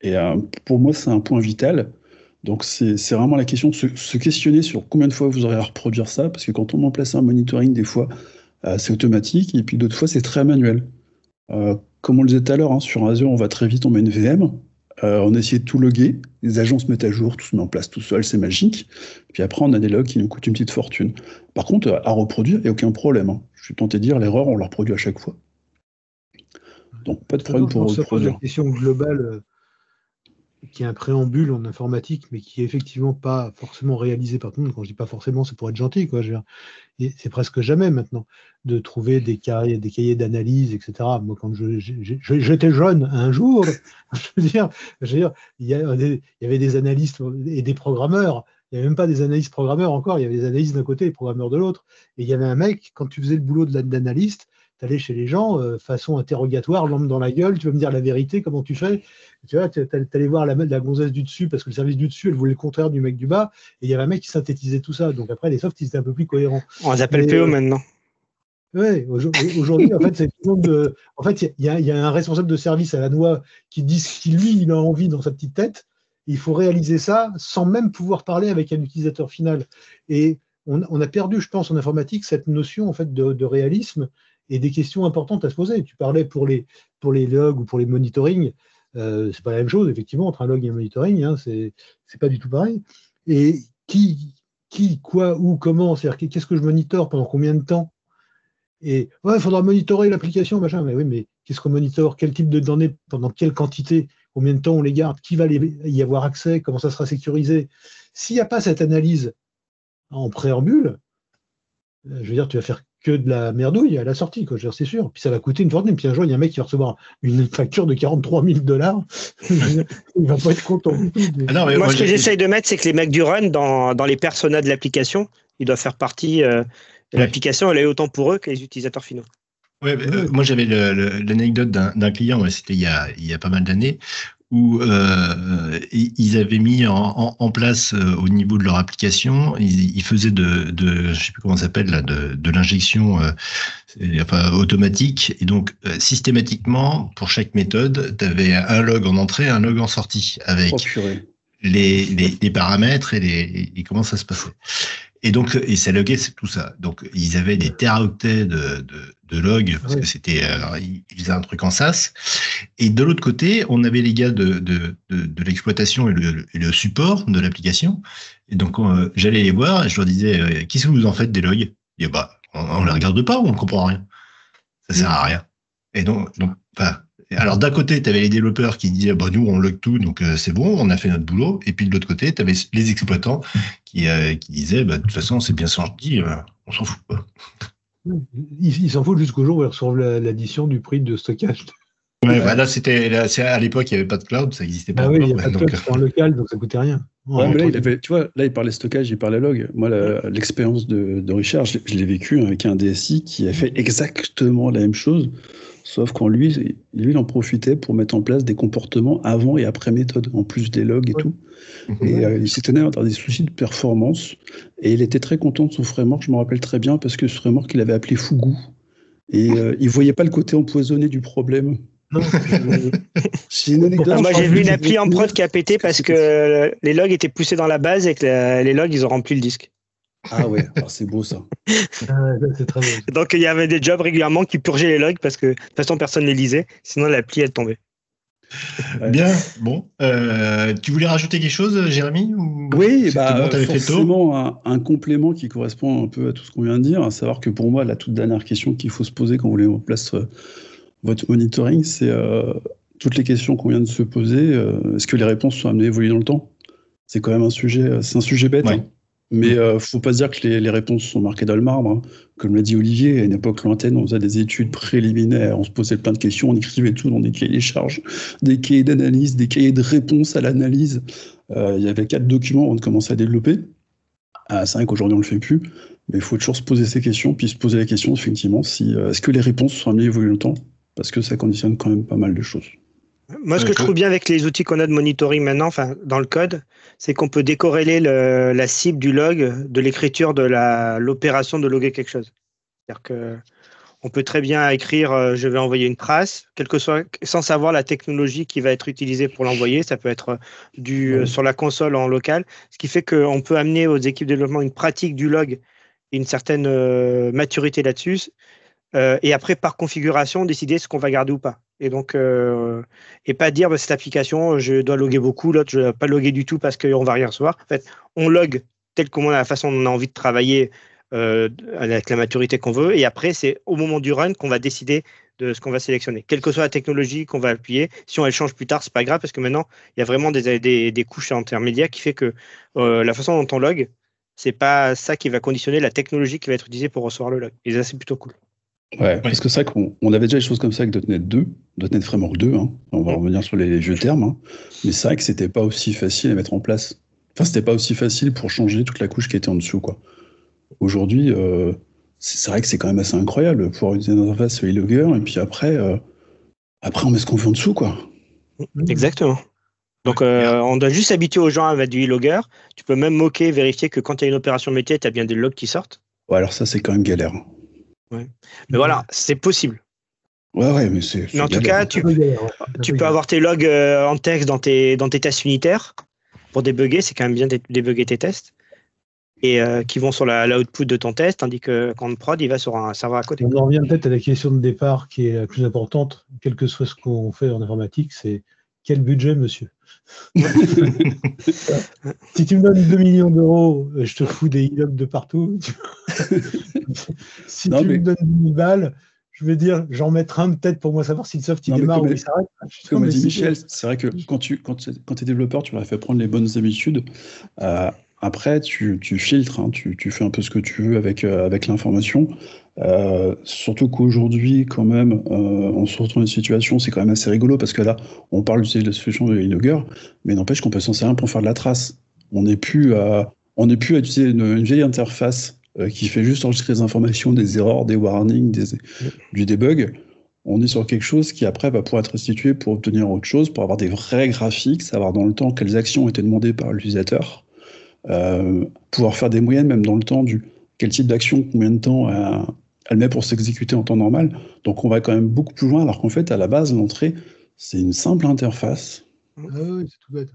Et euh, pour moi, c'est un point vital. Donc, c'est vraiment la question de se, se, questionner sur combien de fois vous aurez à reproduire ça, parce que quand on met en place un monitoring, des fois, c'est automatique, et puis d'autres fois, c'est très manuel. Euh, comme on le disait tout à l'heure, hein, sur Azure, on va très vite, on met une VM, euh, on essaie de tout loguer, les agents se mettent à jour, tout se met en place tout seul, c'est magique. Puis après, on a des logs qui nous coûtent une petite fortune. Par contre, à reproduire, il n'y a aucun problème. Hein. Je suis tenté de dire, l'erreur, on la reproduit à chaque fois. Donc, pas de problème pour reproduire. La question globale qui est un préambule en informatique, mais qui est effectivement pas forcément réalisé par tout le monde. Quand je dis pas forcément, c'est pour être gentil, quoi. C'est presque jamais maintenant de trouver des cahiers, des cahiers d'analyse, etc. Moi, quand j'étais jeune, un jour, je veux dire, je veux dire il, y il, y avait des analystes et des programmeurs. Il n'y avait même pas des analystes programmeurs encore, il y avait des analystes d'un côté et des programmeurs de l'autre. Et il y avait un mec, quand tu faisais le boulot de l'analyste, aller chez les gens, euh, façon interrogatoire, lampe dans la gueule, tu vas me dire la vérité, comment tu fais? Tu vois, tu allais voir la, la gonzesse du dessus, parce que le service du dessus, elle voulait le contraire du mec du bas, et il y avait un mec qui synthétisait tout ça. Donc après, les softs, ils étaient un peu plus cohérents. On les appelle PO maintenant. Oui, aujourd'hui, en fait, c'est de... En fait, il y, y, a un responsable de service à la noix qui dit ce qu'il lui, il a envie dans sa petite tête. Il faut réaliser ça sans même pouvoir parler avec un utilisateur final. Et on, on a perdu, je pense, en informatique, cette notion en fait de, de réalisme et des questions importantes à se poser. Tu parlais pour les, pour les logs ou pour les monitoring, euh, c'est pas la même chose, effectivement, entre un log et un monitoring, hein, c'est pas du tout pareil. Et qui, qui, quoi, où, comment, c'est-à-dire qu'est-ce que je monitore, pendant combien de temps? Et il faudra monitorer l'application, machin, mais oui, mais qu'est-ce qu'on monitore? Quel type de données, pendant quelle quantité? Combien de temps on les garde? Qui va y avoir accès? Comment ça sera sécurisé? S'il n'y a pas cette analyse en préambule, euh, je veux dire, tu vas faire que de la merdouille à la sortie, quoi. C'est sûr. Puis ça va coûter une fortune. Puis un jour, il y a un mec qui va recevoir une facture de 43 000 dollars. il va pas être content. Ah non, mais moi, moi, ce que j'essaye de mettre, c'est que les mecs du run, dans, dans les personas de l'application, ils doivent faire partie euh, de l'application. Elle est autant pour eux que les utilisateurs finaux. Ouais, euh, moi j'avais l'anecdote d'un client, c'était il y a pas mal d'années, où euh, ils avaient mis en, en, place euh, au niveau de leur application, ils, ils faisaient de, de, je sais plus comment ça s'appelle là, de, de l'injection euh, enfin, automatique, et donc euh, systématiquement pour chaque méthode, tu avais un log en entrée, un log en sortie avec oh, les, les, les, paramètres et, les, et comment ça se passait. Et donc, et ça loguait tout ça. Donc, ils avaient des teraoctets de, de, de logs parce que c'était, euh, ils faisaient un truc en SAS. Et de l'autre côté, on avait les gars de, de, de, de l'exploitation et le, et le, support de l'application. Et donc, euh, j'allais les voir et je leur disais, euh, qu'est-ce que vous en faites des logs? Et bah, on, on les regarde pas ou on comprend rien. Ça sert à rien. Et donc, donc enfin, alors d'un côté, tu avais les développeurs qui disaient bah, nous on log tout, donc euh, c'est bon, on a fait notre boulot. Et puis de l'autre côté, tu avais les exploitants qui, euh, qui disaient bah, de toute façon c'est bien sorti, euh, on s'en fout pas. Ils s'en foutent jusqu'au jour où ils reçoivent l'addition du prix de stockage. Ouais, bah là c'était à l'époque il n'y avait pas de cloud, ça n'existait pas. Ah oui, il n'y a pas de cloud, c'était en local, donc ça coûtait rien. Ouais, mais là, il avait, tu vois, là, il parlait stockage, il parlait log. Moi, l'expérience de, de, Richard, je, l'ai vécu avec un DSI qui a fait exactement la même chose, sauf qu'en lui, lui, il en profitait pour mettre en place des comportements avant et après méthode, en plus des logs et tout. Et euh, il s'étonnait d'avoir des soucis de performance. Et il était très content de son framework, je me rappelle très bien, parce que ce framework, il avait appelé Fugu. Et euh, il voyait pas le côté empoisonné du problème. Non, ah, moi, j'ai vu une appli en prod qui a pété parce que les logs étaient poussés dans la base et que les logs, ils ont rempli le disque. Ah ouais, c'est beau ça. Ah, très beau. Donc il y avait des jobs régulièrement qui purgeaient les logs parce que de toute façon personne ne les lisait, sinon l'appli elle tombait. Bien, bon. Euh, tu voulais rajouter quelque chose, Jérémy Oui, bah, forcément un, un, complément qui correspond un peu à tout ce qu'on vient de dire, à savoir que pour moi, la toute dernière question qu'il faut se poser quand vous voulez en place euh, votre monitoring, c'est euh, toutes les questions qu'on vient de se poser. Euh, est-ce que les réponses sont amenées à évoluer dans le temps? C'est quand même un sujet, c'est un sujet bête. Hein. Mais ne faut pas dire que les, réponses sont marquées dans le marbre. Hein. Comme l'a dit Olivier, à une époque lointaine, on faisait des études préliminaires, on se posait plein de questions, on écrivait tout dans des cahiers de charges, des cahiers d'analyse, des cahiers de réponse à l'analyse. il y avait quatre documents avant de commencer à développer. C'est vrai qu'aujourd'hui on le fait plus, mais il faut toujours se poser ces questions, puis se poser la question effectivement si est-ce que les réponses sont à dans le temps? Parce que ça conditionne quand même pas mal de choses. Moi, ce que je trouve bien avec les outils qu'on a de monitoring maintenant, enfin, dans le code, c'est qu'on peut décorréler la cible du log de l'écriture de l'opération de loguer quelque chose. C'est-à-dire que on peut très bien écrire euh, je vais envoyer une trace, quel que soit, sans savoir la technologie qui va être utilisée pour l'envoyer. Ça peut être du, euh, sur la console en local, ce qui fait qu'on peut amener aux équipes de développement une pratique du log et une certaine euh, maturité là-dessus euh, et après, par configuration, décider ce qu'on va garder ou pas. Et donc, euh, et pas dire bah, cette application, je dois loguer beaucoup, l'autre, je ne dois pas loguer du tout parce qu'on va rien recevoir. En fait, on log tel qu'on a la façon dont on a envie de travailler euh, avec la maturité qu'on veut. Et après, c'est au moment du run qu'on va décider de ce qu'on va sélectionner. Quelle que soit la technologie qu'on va appuyer, si on elle change plus tard, c'est pas grave parce que maintenant, il y a vraiment des, des, des couches intermédiaires qui fait que la façon dont on log, c'est pas ça qui va conditionner la technologie qui va être utilisée pour recevoir le log. Et ça, c'est plutôt cool. Ouais, parce que c'est vrai qu'on avait déjà des choses comme ça avec .NET 2, .NET Framework 2, hein. on va revenir sur les vieux termes, hein. mais c'est vrai que c'était pas aussi facile à mettre en place. Enfin, c'était pas aussi facile pour changer toute la couche qui était en dessous, quoi. Aujourd'hui, euh, c'est vrai que c'est quand même assez incroyable pouvoir utiliser une interface logger et puis après, euh, après on met ce qu'on veut en dessous, quoi. Exactement. Donc, euh, on doit juste habituer aux gens à du logger. Tu peux même moquer, vérifier que quand tu as une opération métier, tu as bien des logs qui sortent. Ouais, alors ça, c'est quand même galère. Mais voilà, c'est possible. Ouais, ouais, mais c'est. Mais en tout cas, tu, tu peux avoir tes logs euh, en texte dans tes, dans tes tests unitaires pour débugger. C'est quand même bien de débugger tes tests. Et euh, qui vont sur la, output de ton test, tandis que quand prod, il va sur un serveur à côté. On en revient peut-être à la question de départ qui est la plus importante, quel que soit ce qu'on fait en informatique, c'est quel budget, monsieur? si tu me donnes 2 millions d'euros, je te fous des e de partout. si tu me donnes 10 000 balles, je vais dire, j'en mettrai un peut-être pour moi savoir si le soft il démarre ou il s'arrête. Comme dit Michel, c'est vrai que quand tu quand, es développeur, tu leur fait prendre les bonnes habitudes. Euh, après, tu, tu filtres, hein, tu, tu, fais un peu ce que tu veux avec, euh, avec l'information. Euh, surtout qu'aujourd'hui, quand même, euh, on se retrouve dans une situation, c'est quand même assez rigolo parce que là, on parle de la solution de Logger, mais n'empêche qu'on peut s'en servir pour faire de la trace. On n'est plus à, on n'est plus à utiliser une, vieille interface qui fait juste enregistrer des informations, des erreurs, des warnings, des, du debug. On est sur quelque chose qui après va pouvoir être restitué pour obtenir autre chose, pour avoir des vrais graphiques, savoir dans le temps quelles actions ont été demandées par l'utilisateur, pouvoir faire des moyennes même dans le temps du quel type d'action, combien de temps elle met pour s'exécuter en temps normal. Donc on va quand même beaucoup plus loin, alors qu'en fait, à la base, l'entrée, c'est une simple interface. Ah oui, c'est tout bête.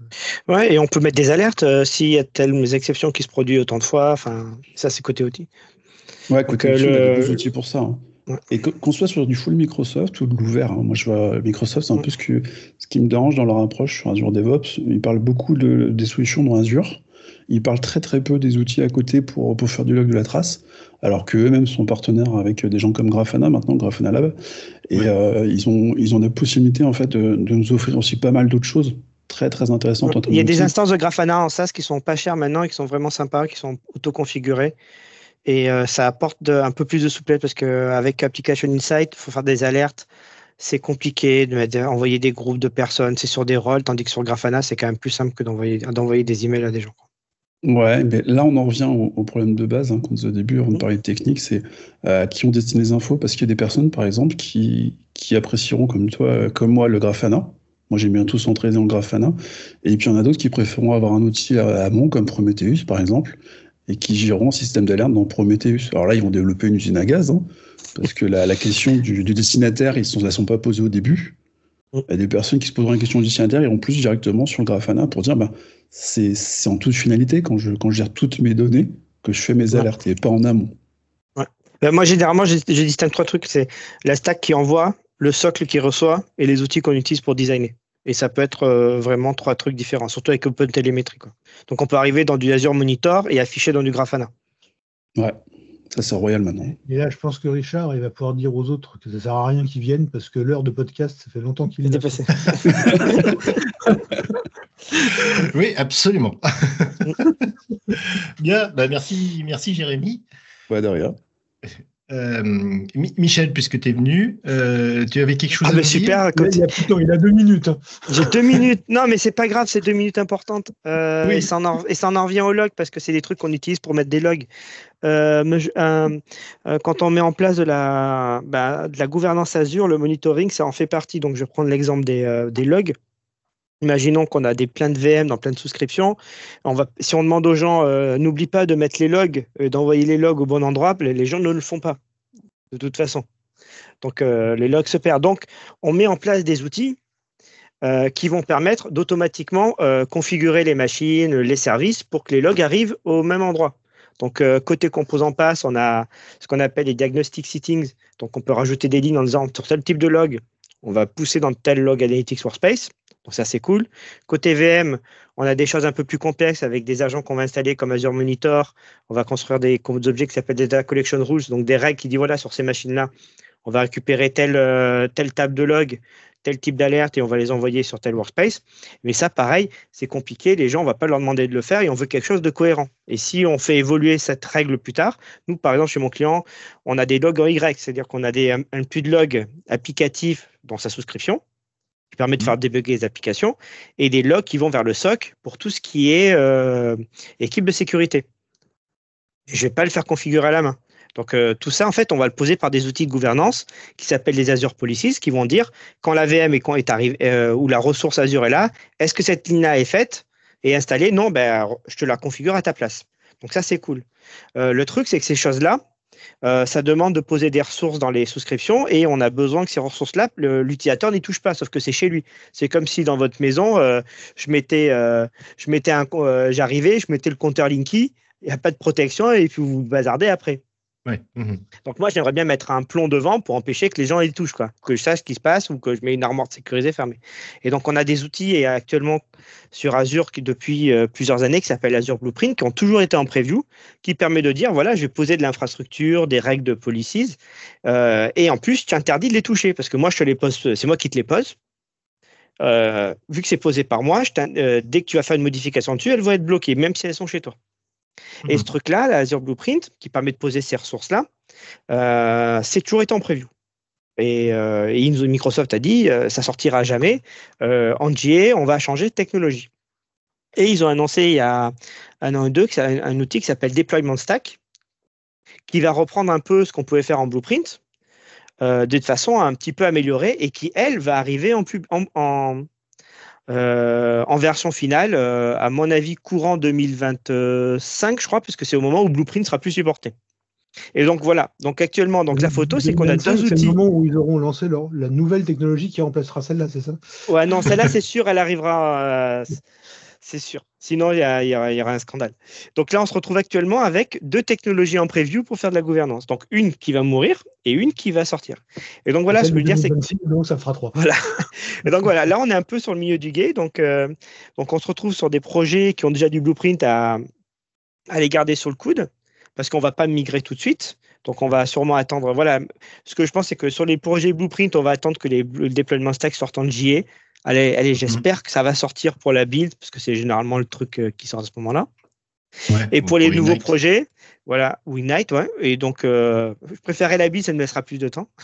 Ouais, et on peut mettre des alertes euh, s'il y a telles exceptions qui se produisent autant de fois. Enfin, ça, c'est côté outil. Ouais, côté outil, on a des outils pour ça. Hein. Et qu'on soit sur du full Microsoft ou de l'ouvert, hein. moi je vois Microsoft, c'est un peu ce, que, ce qui me dérange dans leur approche sur Azure DevOps. Ils parlent beaucoup de, des solutions dans Azure. Ils parlent très très peu des outils à côté pour, pour faire du log de la trace, alors qu'eux-mêmes sont partenaires avec des gens comme Grafana, maintenant Grafana Lab, et euh, ils, ont, ils ont la possibilité en fait de, nous offrir aussi pas mal d'autres choses très très intéressantes. Il y a des instances de Grafana en SaaS qui sont pas chères maintenant et qui sont vraiment sympas, qui sont auto-configurées. Et euh, ça apporte un peu plus de souplesse parce qu'avec Application Insight, il faut faire des alertes c'est compliqué d'envoyer des groupes de personnes, c'est sur des rôles, tandis que sur Grafana, c'est quand même plus simple que d'envoyer des emails à des gens. Ouais, mais là on en revient au, problème de base hein, qu'on disait au début, on parlait de technique, c'est euh, qui ont destiné les infos, parce qu'il y a des personnes par exemple qui, qui apprécieront comme toi, euh, comme moi, le Grafana. Moi j'aime bien tout centraliser en Grafana. Et puis il y en a d'autres qui préféreront avoir un outil à amont comme Prometheus par exemple, et qui géreront un système d'alerte dans Prometheus. Alors là ils vont développer une usine à gaz, hein, parce que la, la question du, du, destinataire, ils sont, elles sont pas posées au début. Il y a des personnes qui se poseront une question du destinataire, ils iront plus directement sur le Grafana pour dire bah, c'est en toute finalité quand je, quand je gère toutes mes données que je fais mes alertes et pas en amont. Ben, moi, généralement, je, distingue trois trucs c'est la stack qui envoie, le socle qui reçoit et les outils qu'on utilise pour designer. Et ça peut être euh, vraiment trois trucs différents, surtout avec OpenTelemetry. Quoi. Donc, on peut arriver dans du Azure Monitor et afficher dans du Grafana. Ouais, ça c'est royal maintenant. Et là, je pense que Richard, il va pouvoir dire aux autres que ça sert à rien qu'ils viennent parce que l'heure de podcast, ça fait longtemps qu'il est dépassé. oui, absolument. Bien, bah merci, merci Jérémy. Ouais, de rien. Euh, Michel, puisque tu es venu, euh, tu avais quelque chose ah, à dire super, il, a, il, a deux minutes. Hein. J'ai deux minutes. Non, mais c'est pas grave, c'est deux minutes importantes. Euh, oui. et, ça en, et, ça en, revient au log parce que c'est des trucs qu'on utilise pour mettre des logs. quand on met en place de la, bah, de la gouvernance Azure, le monitoring, ça en fait partie. Donc, je vais prendre l'exemple des, des logs. Imaginons qu'on a des plein de VM dans plein de souscriptions. Si on demande aux gens, euh, n'oublie pas de mettre les logs, euh, d'envoyer les logs au bon endroit, les, gens ne le font pas, de toute façon. Donc, euh, les logs se perdent. Donc, on met en place des outils qui vont permettre d'automatiquement configurer les machines, les services pour que les logs arrivent au même endroit. Donc, côté composant pass, on a ce qu'on appelle les diagnostic settings. Donc, on peut rajouter des lignes en disant sur tel type de log, on va pousser dans tel log Analytics Workspace. Donc ça, c'est cool. Côté VM, on a des choses un peu plus complexes avec des agents qu'on va installer comme Azure Monitor. On va construire des, objets qui s'appellent des Data Collection Rules, donc des règles qui disent voilà, sur ces machines-là, on va récupérer telle, euh, table de log, tel type d'alerte et on va les envoyer sur tel workspace. Mais ça, pareil, c'est compliqué. Les gens, on ne va pas leur demander de le faire et on veut quelque chose de cohérent. Et si on fait évoluer cette règle plus tard, nous, par exemple, chez mon client, on a des logs en Y, c'est-à-dire qu'on a un, un puits de log applicatif dans sa souscription qui permet de faire mmh. débugger les applications, et des logs qui vont vers le SOC pour tout ce qui est euh, équipe de sécurité. Je ne vais pas le faire configurer à la main. Donc euh, tout ça, en fait, on va le poser par des outils de gouvernance qui s'appellent les Azure Policies, qui vont dire quand la VM est, quand est arrivée, euh, ou la ressource Azure est là, est-ce que cette ligne-là est faite et installée? Non, ben, je te la configure à ta place. Donc ça, c'est cool. le truc, c'est que ces choses-là, euh, ça demande de poser des ressources dans les souscriptions et on a besoin que ces ressources-là, l'utilisateur n'y touche pas, sauf que c'est chez lui. C'est comme si dans votre maison, euh, je mettais, euh, je j'arrivais, je mettais le compteur Linky, il n'y a pas de protection et puis vous bazardez après. Mhm. Donc moi, j'aimerais bien mettre un plomb devant pour empêcher que les gens y touchent, quoi. que je sache ce qui se passe ou que je mets une armoire sécurisée fermée. Et donc on a des outils et actuellement sur Azure qui depuis euh, plusieurs années qui s'appellent Azure Blueprint, qui ont toujours été en preview, qui permet de dire voilà, je vais poser de l'infrastructure, des règles de policies, euh, et en plus, tu interdis de les toucher parce que moi, je te les pose, c'est moi qui te les pose. Euh, vu que c'est posé par moi, dès que tu vas faire une modification dessus, elles vont être bloquées, même si elles sont chez toi. Et ce mhm. truc-là, l'Azure Blueprint, qui permet de poser ces ressources-là, euh, c'est toujours été en preview. Et, euh, Microsoft a dit, euh, ça sortira jamais. en GA, on va changer de technologie. Et ils ont annoncé il y a un an ou deux un, un outil qui s'appelle Deployment Stack, qui va reprendre un peu ce qu'on pouvait faire en Blueprint, de façon un petit peu améliorée, et qui, elle, va arriver en, en, euh, en version finale, euh, à mon avis, courant 2025, je crois, puisque c'est au moment où Blueprint sera plus supporté. Et donc voilà. Donc actuellement, donc la photo, c'est qu'on a deux outils. C'est le moment où ils auront lancé leur, la nouvelle technologie qui remplacera celle-là, c'est ça? Ouais, non, celle-là, c'est sûr, elle arrivera. Euh, c'est sûr. Sinon, il y, aura un scandale. Donc là, on se retrouve actuellement avec deux technologies en preview pour faire de la gouvernance. Donc une qui va mourir et une qui va sortir. Et donc voilà, je peux dire, c'est donc ça fera trois. Voilà. Et donc voilà, là, on est un peu sur le milieu du guet. Donc, euh, donc on se retrouve sur des projets qui ont déjà du blueprint à, à les garder sur le coude parce qu'on va pas migrer tout de suite. Donc on va sûrement attendre. Voilà, ce que je pense, c'est que sur les projets blueprint, on va attendre que les, le déploiement stack sortent en JA Allez, allez mhm. j'espère que ça va sortir pour la build, parce que c'est généralement le truc euh, qui sort à ce moment-là. et pour les nouveaux projets, voilà, Ignite, ouais. Et donc, euh, je préférerais la build, ça me laissera plus de temps.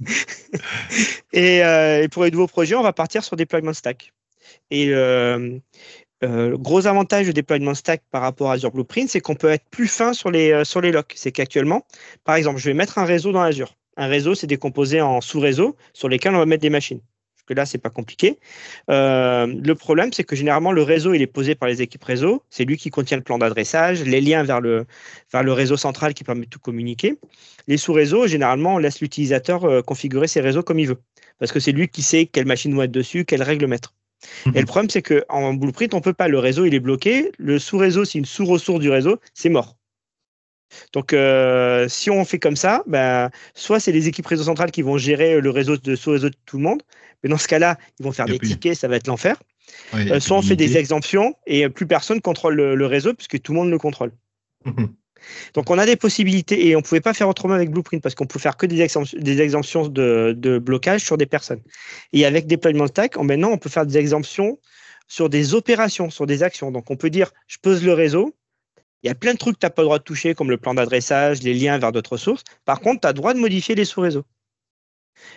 Et, pour les nouveaux projets, on va partir sur deployment stack. Et le gros avantage de deployment stack par rapport à Azure Blueprint, c'est qu'on peut être plus fin sur les, sur les locks. C'est qu'actuellement, par exemple, je vais mettre un réseau dans Azure. Un réseau, c'est décomposé en sous-réseaux sur lesquels on va mettre des machines que là, c'est pas compliqué. Euh, le problème, c'est que généralement, le réseau, il est posé par les équipes réseau. C'est lui qui contient le plan d'adressage, les liens vers le, vers le réseau central qui permet de tout communiquer. Les sous-réseaux, généralement, on laisse l'utilisateur euh, configurer ses réseaux comme il veut. Parce que c'est lui qui sait quelle machine doit être dessus, quelles règles mettre. Mhm. Et le problème, c'est qu'en Blueprint, on peut pas. Le réseau, il est bloqué. Le sous-réseau, c'est une sous-ressource du réseau, c'est mort. Donc, euh, si on fait comme ça, ben, soit c'est les équipes réseau centrales qui vont gérer le réseau de sous-réseau de tout le monde, mais dans ce cas-là, ils vont faire des tickets, ça va être l'enfer. Euh, soit on fait des exemptions et plus personne contrôle le, réseau puisque tout le monde le contrôle. Mhm. Donc on a des possibilités et on ne pouvait pas faire autrement avec Blueprint parce qu'on peut faire que des, exemptions, de, blocage sur des personnes. Et avec Deployment Stack, maintenant on peut faire des exemptions sur des opérations, sur des actions. Donc on peut dire je pose le réseau, il y a plein de trucs que tu n'as pas le droit de toucher comme le plan d'adressage, les liens vers d'autres sources. Par contre, tu as le droit de modifier les sous-réseaux.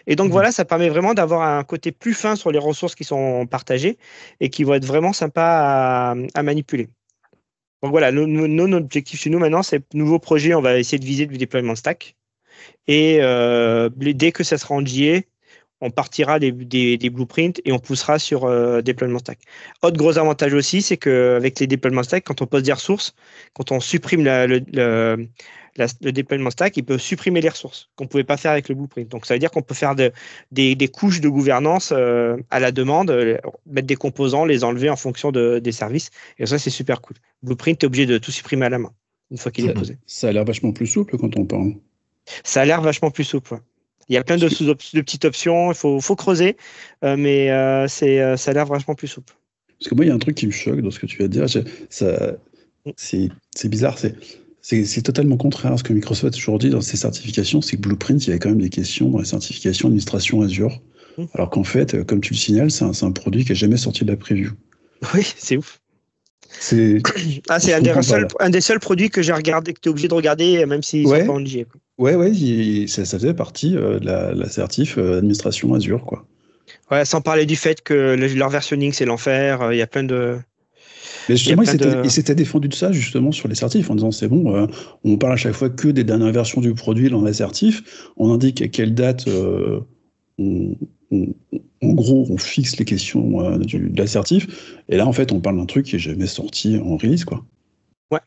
Et donc mmh. voilà, ça permet vraiment d'avoir un côté plus fin sur les ressources qui sont partagées et qui vont être vraiment sympas à, manipuler. Donc voilà, nos, objectifs chez nous maintenant, c'est nouveau projet, on va essayer de viser du déploiement stack. Et euh, dès que ça sera en JA, on partira des, blueprints et on poussera sur euh, déploiement stack. Autre gros avantage aussi, c'est qu'avec les déploiements stack, quand on pose des ressources, quand on supprime le, le déploiement stack, il peut supprimer les ressources qu'on ne pouvait pas faire avec le blueprint. Donc, ça veut dire qu'on peut faire des, couches de gouvernance euh, à la demande, euh, mettre des composants, les enlever en fonction des services. Et ça, c'est super cool. Blueprint, tu es obligé de tout supprimer à la main une fois qu'il est posé. Ça a l'air vachement plus souple quand on parle. Ça a l'air vachement plus souple. Il y a plein de, de petites options, il faut, faut creuser, euh, mais c'est, ça a l'air vachement plus souple. Parce que moi, il y a un truc qui me choque dans ce que tu vas dire. Ça, mm. c'est, c'est bizarre. C'est c'est totalement contraire à ce que Microsoft a toujours dit dans ses certifications, c'est que Blueprint, il y avait quand même des questions dans les certifications administration Azure. Mmh. Alors qu'en fait, euh, comme tu le signales, c'est un, produit qui n'a jamais sorti de la preview. Oui, c'est ouf. C'est ah, un, des seuls produits que j'ai regardé, que tu es obligé de regarder, même s'ils ouais. sont pas en JE. Ouais, ouais, ça, faisait partie euh, de la, la certif euh, administration Azure, quoi. Ouais, sans parler du fait que leur versionning, c'est l'enfer. Il y a plein de. Mais justement, il s'était défendu de ça justement sur les certifs en disant c'est bon, euh, on parle à chaque fois que des dernières versions du produit dans l'assertif, on indique à quelle date, euh, en gros, on fixe les questions euh, du, de l'assertif, et là en fait on parle d'un truc qui n'est jamais sorti en release quoi. Ouais.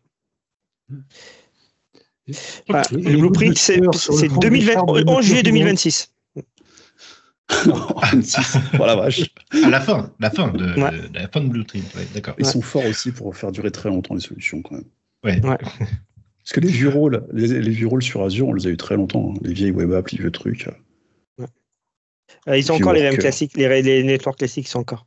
le blueprint c'est 2020, juillet 2026. oh la vache. À la fin, la fin de, la fin de Blueprint, d'accord. Ils sont forts aussi pour faire durer très longtemps les solutions quand même. Ouais. Parce que les vieux rôles, les, vieux rôles sur Azure, on les a eu très longtemps. Hein. Les vieilles web apps, les vieux trucs. Euh, ils sont encore les VM classiques, les, les networks classiques sont encore.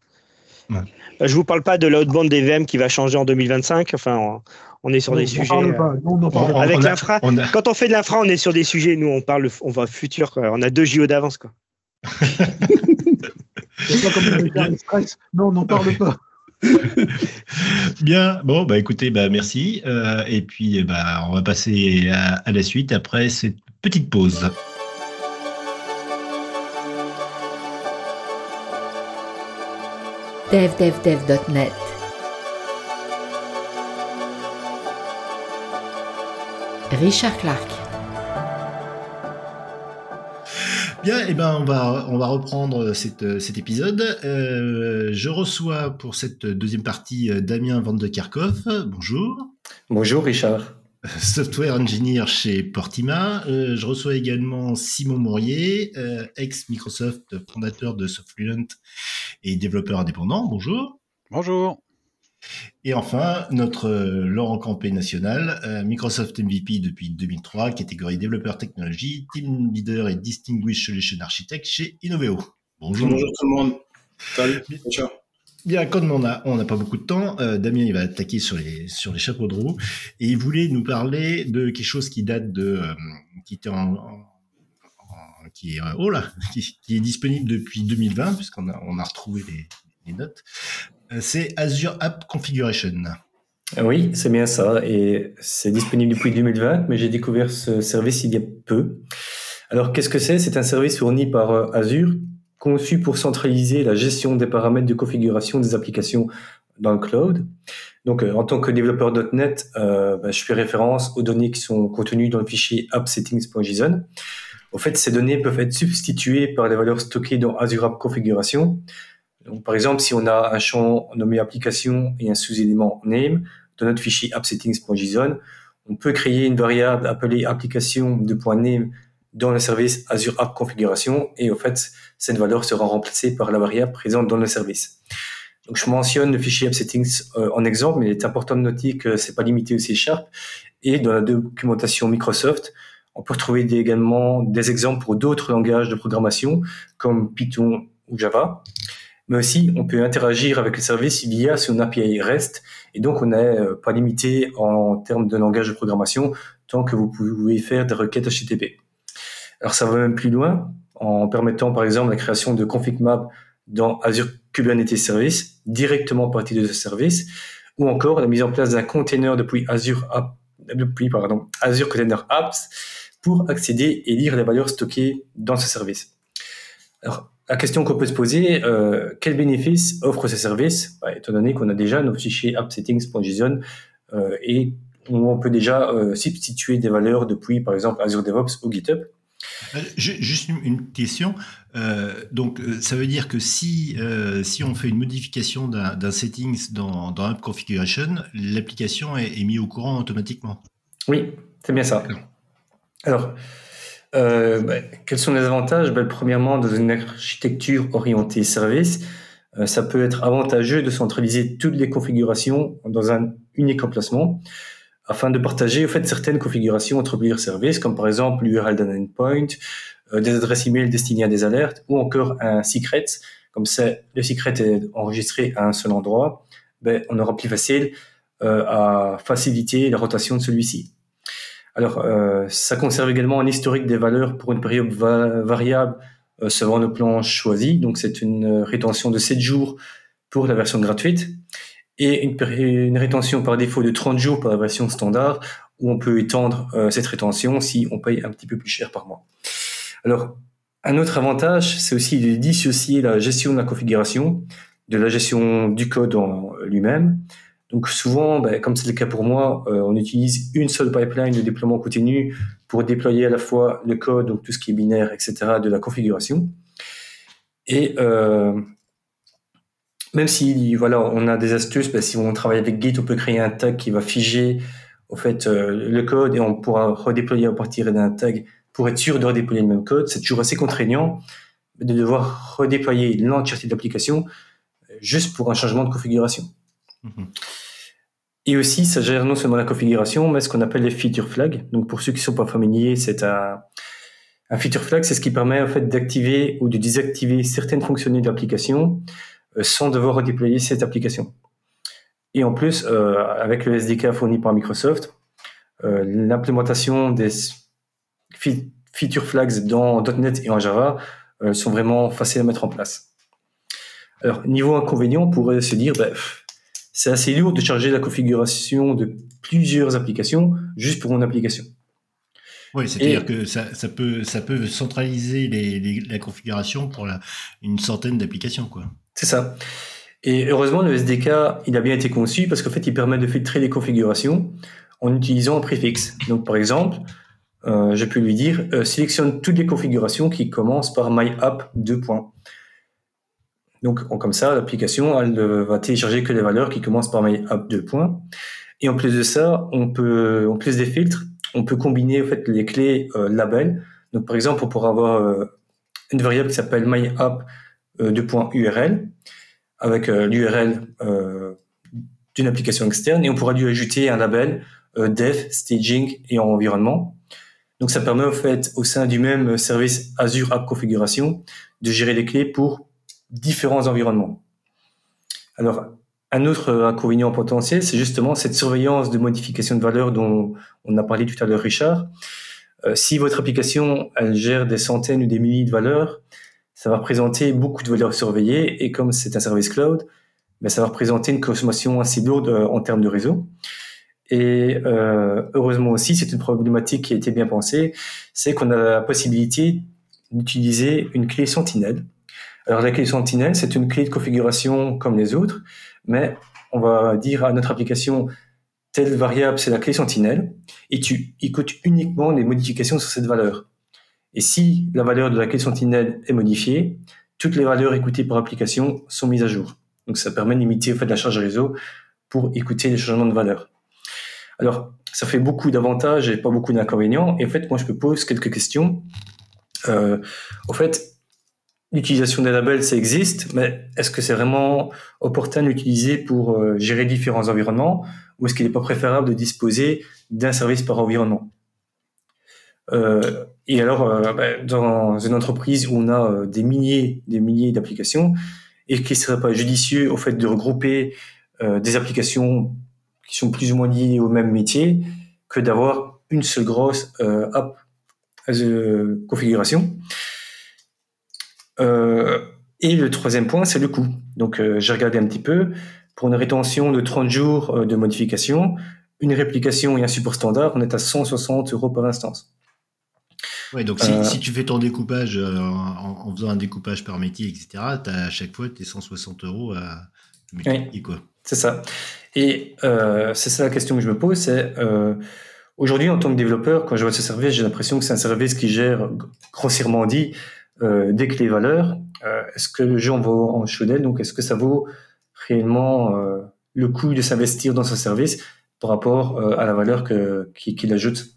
Euh, je vous parle pas de l'outbound des VM qui va changer en 2025. Enfin, on, est sur des sujets. avec l'infra, quand on fait de l'infra, on est sur des sujets. Nous, on parle, on va futur. On a deux JO d'avance, quoi. Non, n'en parle pas. Bien, bon, bah écoutez, bah merci. Euh, et puis, bah, on va passer à, la suite après cette petite pause. devdevdev.net Richard Clark Bien, et eh ben on va on va reprendre cet épisode. Euh, je reçois pour cette deuxième partie euh, Damien Van de Kerkhoff. Bonjour. Bonjour Richard. Software engineer chez Portima. Euh, je reçois également Simon Mourier, ex Microsoft, fondateur de Softfluent et développeur indépendant. Bonjour. Bonjour. Et enfin, notre euh, Laurent Campé national, euh, Microsoft MVP depuis 2003, catégorie développeur technologie, team leader et distinguished solution architect chez Innoveo. Bonjour. Bonjour tout le monde. Salut. Ciao. Bien, comme on n'a on a pas beaucoup de temps, euh, Damien il va attaquer sur les sur les chapeaux de roue et il voulait nous parler de quelque chose qui date de en, qui est oh là qui, est disponible depuis 2020 puisqu'on a on a retrouvé les, les notes euh, c'est Azure App Configuration. Oui, c'est bien ça. Et c'est disponible depuis 2020, mais j'ai découvert ce service il y a peu. Alors, qu'est-ce que c'est? C'est un service fourni par euh, Azure conçu pour centraliser la gestion des paramètres de configuration des applications dans le cloud. Donc, en tant que développeur .NET, bah, je fais référence aux données qui sont contenues dans le fichier appsettings.json. Au fait, ces données peuvent être substituées par les valeurs stockées dans Azure App Configuration. Donc, par exemple, si on a un champ nommé application et un sous-élément name dans notre fichier appsettings.json, on peut créer une variable appelée application de .name dans le service Azure App Configuration et au fait, cette valeur sera remplacée par la variable présente dans le service. Donc, je mentionne le fichier AppSettings euh, en exemple, mais il est important de noter que c'est pas limité au C Sharp et dans la documentation Microsoft, on peut retrouver également des exemples pour d'autres langages de programmation comme Python ou Java. Mais aussi, on peut interagir avec le service via son API REST. Et donc, on n'est euh, pas limité en termes de langage de programmation tant que vous pouvez faire des requêtes HTTP. Alors, ça va même plus loin en permettant, par exemple, la création de config map dans Azure Kubernetes Service directement à partir de ce service ou encore la mise en place d'un container depuis Azure App, depuis, pardon, Azure Container Apps pour accéder et lire les valeurs stockées dans ce service. Alors, la question qu'on peut se poser, euh, quels bénéfices offre ce service? Bah, Étant donné qu'on a déjà nos fichiers appsettings.json euh, et on peut déjà euh, substituer des valeurs depuis, par exemple, Azure DevOps ou GitHub. Euh, juste une question. donc, ça veut dire que si, si on fait une modification d'un settings dans, dans App Configuration, l'application est, est mise au courant automatiquement Oui, c'est bien ça. Alors, euh, bah, quels sont les avantages? Ben, Premièrement, dans une architecture orientée service, euh, ça peut être avantageux de centraliser toutes les configurations dans un unique emplacement afin de partager au fait certaines configurations entre plusieurs services, comme par exemple l'URL d'un endpoint, euh, des adresses email destinées à des alertes, ou encore un secret. Comme c'est le secret est enregistré à un seul endroit, ben, on aura plus facile à faciliter la rotation de celui-ci. Alors, euh, ça conserve également un historique des valeurs pour une période variable euh, selon le plan choisi. Donc, c'est une euh, rétention de 7 jours pour la version gratuite et une, rétention par défaut de 30 jours pour la version standard où on peut étendre cette rétention si on paye un petit peu plus cher par mois. Alors, un autre avantage, c'est aussi de dissocier la gestion de la configuration de la gestion du code en lui-même. Donc souvent, ben, comme c'est le cas pour moi, euh, on utilise une seule pipeline de déploiement continu pour déployer à la fois le code, donc tout ce qui est binaire, etc., de la configuration. Et euh, même si voilà, on a des astuces, ben, si on travaille avec Git, on peut créer un tag qui va figer au fait euh, le code et on pourra redéployer à partir d'un tag pour être sûr de redéployer le même code. C'est toujours assez contraignant de devoir redéployer l'entièreté de l'application juste pour un changement de configuration. Mhm. Et aussi, ça gère non seulement la configuration, mais ce qu'on appelle les feature flags. Donc, pour ceux qui ne sont pas familiers, c'est un, un feature flag, c'est ce qui permet en fait d'activer ou de désactiver certaines fonctionnalités de l'application euh, sans devoir redéployer cette application. Et en plus, euh, avec le SDK fourni par Microsoft, euh, l'implémentation des feature flags dans .NET et en Java sont vraiment faciles à mettre en place. Alors, niveau inconvénient, on pourrait se dire, bah, c'est assez lourd de charger la configuration de plusieurs applications juste pour une application. Oui, c'est-à-dire que ça, peut, ça peut centraliser la configuration pour une centaine d'applications. quoi. C'est ça. Et heureusement, le SDK, il a bien été conçu parce qu'en fait, il permet de filtrer les configurations en utilisant un préfixe. Donc, par exemple, euh, je peux lui dire euh, sélectionne toutes les configurations qui commencent par myapp 2. Donc, comme ça, l'application, elle ne va télécharger que les valeurs qui commencent par app 2 points. Et en plus de ça, on peut, en plus des filtres, on peut combiner en fait les clés euh, label. Donc, par exemple, on pourra avoir euh, une variable qui s'appelle myapp euh, 2.url avec euh, l'URL d'une application externe et on pourra lui ajouter un label dev, staging et environnement. Donc, ça permet en fait au sein du même service Azure App Configuration de gérer les clés pour différents environnements. Alors, un autre inconvénient potentiel, c'est justement cette surveillance de modification de valeur dont on a parlé tout à l'heure, Richard. Euh, si votre application elle gère des centaines ou des milliers de valeurs, ça va représenter beaucoup de valeurs surveillées et comme c'est un service cloud, ben, ça va représenter une consommation assez lourde euh, en termes de réseau. Et euh, heureusement aussi, c'est une problématique qui a été bien pensée, c'est qu'on a la possibilité d'utiliser une clé Sentinelle Alors la clé Sentinel, c'est une clé de configuration comme les autres, mais on va dire à notre application telle variable, c'est la clé Sentinelle, et tu écoutes uniquement les modifications sur cette valeur. Et si la valeur de la clé Sentinelle est modifiée, toutes les valeurs écoutées par application sont mises à jour. Donc ça permet de limiter fait, la charge réseau pour écouter les changements de valeur. Alors, ça fait beaucoup d'avantages et pas beaucoup d'inconvénients. Et en fait, moi, je me pose quelques questions. Euh, au fait, l'utilisation des labels, ça existe, mais est-ce que c'est vraiment opportun d'utiliser pour euh, gérer différents environnements ou est-ce qu'il n'est pas préférable de disposer d'un service par environnement? Euh, Et alors, euh, ben, dans une entreprise où on a euh, des milliers, des milliers d'applications, et qu'il ne serait pas judicieux au fait de regrouper euh, des applications qui sont plus ou moins liées au même métier que d'avoir une seule grosse app as configuration. et le troisième point, c'est le coût. Donc, j'ai regardé un petit peu pour une rétention de 30 jours euh, de modification, une réplication et un support standard, on est à 160 euros par instance. Oui, donc si, euh, si, tu fais ton découpage euh, en, en, faisant un découpage par métier, etc., tu as à chaque fois tes 160 euros à multiplier. Oui, quoi. C'est ça. Et euh, c'est ça la question que je me pose, c'est aujourd'hui en tant que développeur, quand je vois ce service, j'ai l'impression que c'est un service qui gère grossièrement dit euh, dès que les valeurs. est-ce que le jeu en vaut en chaudel? Donc est-ce que ça vaut réellement euh, le coût de s'investir dans ce service par rapport à la valeur qu'il ajoute?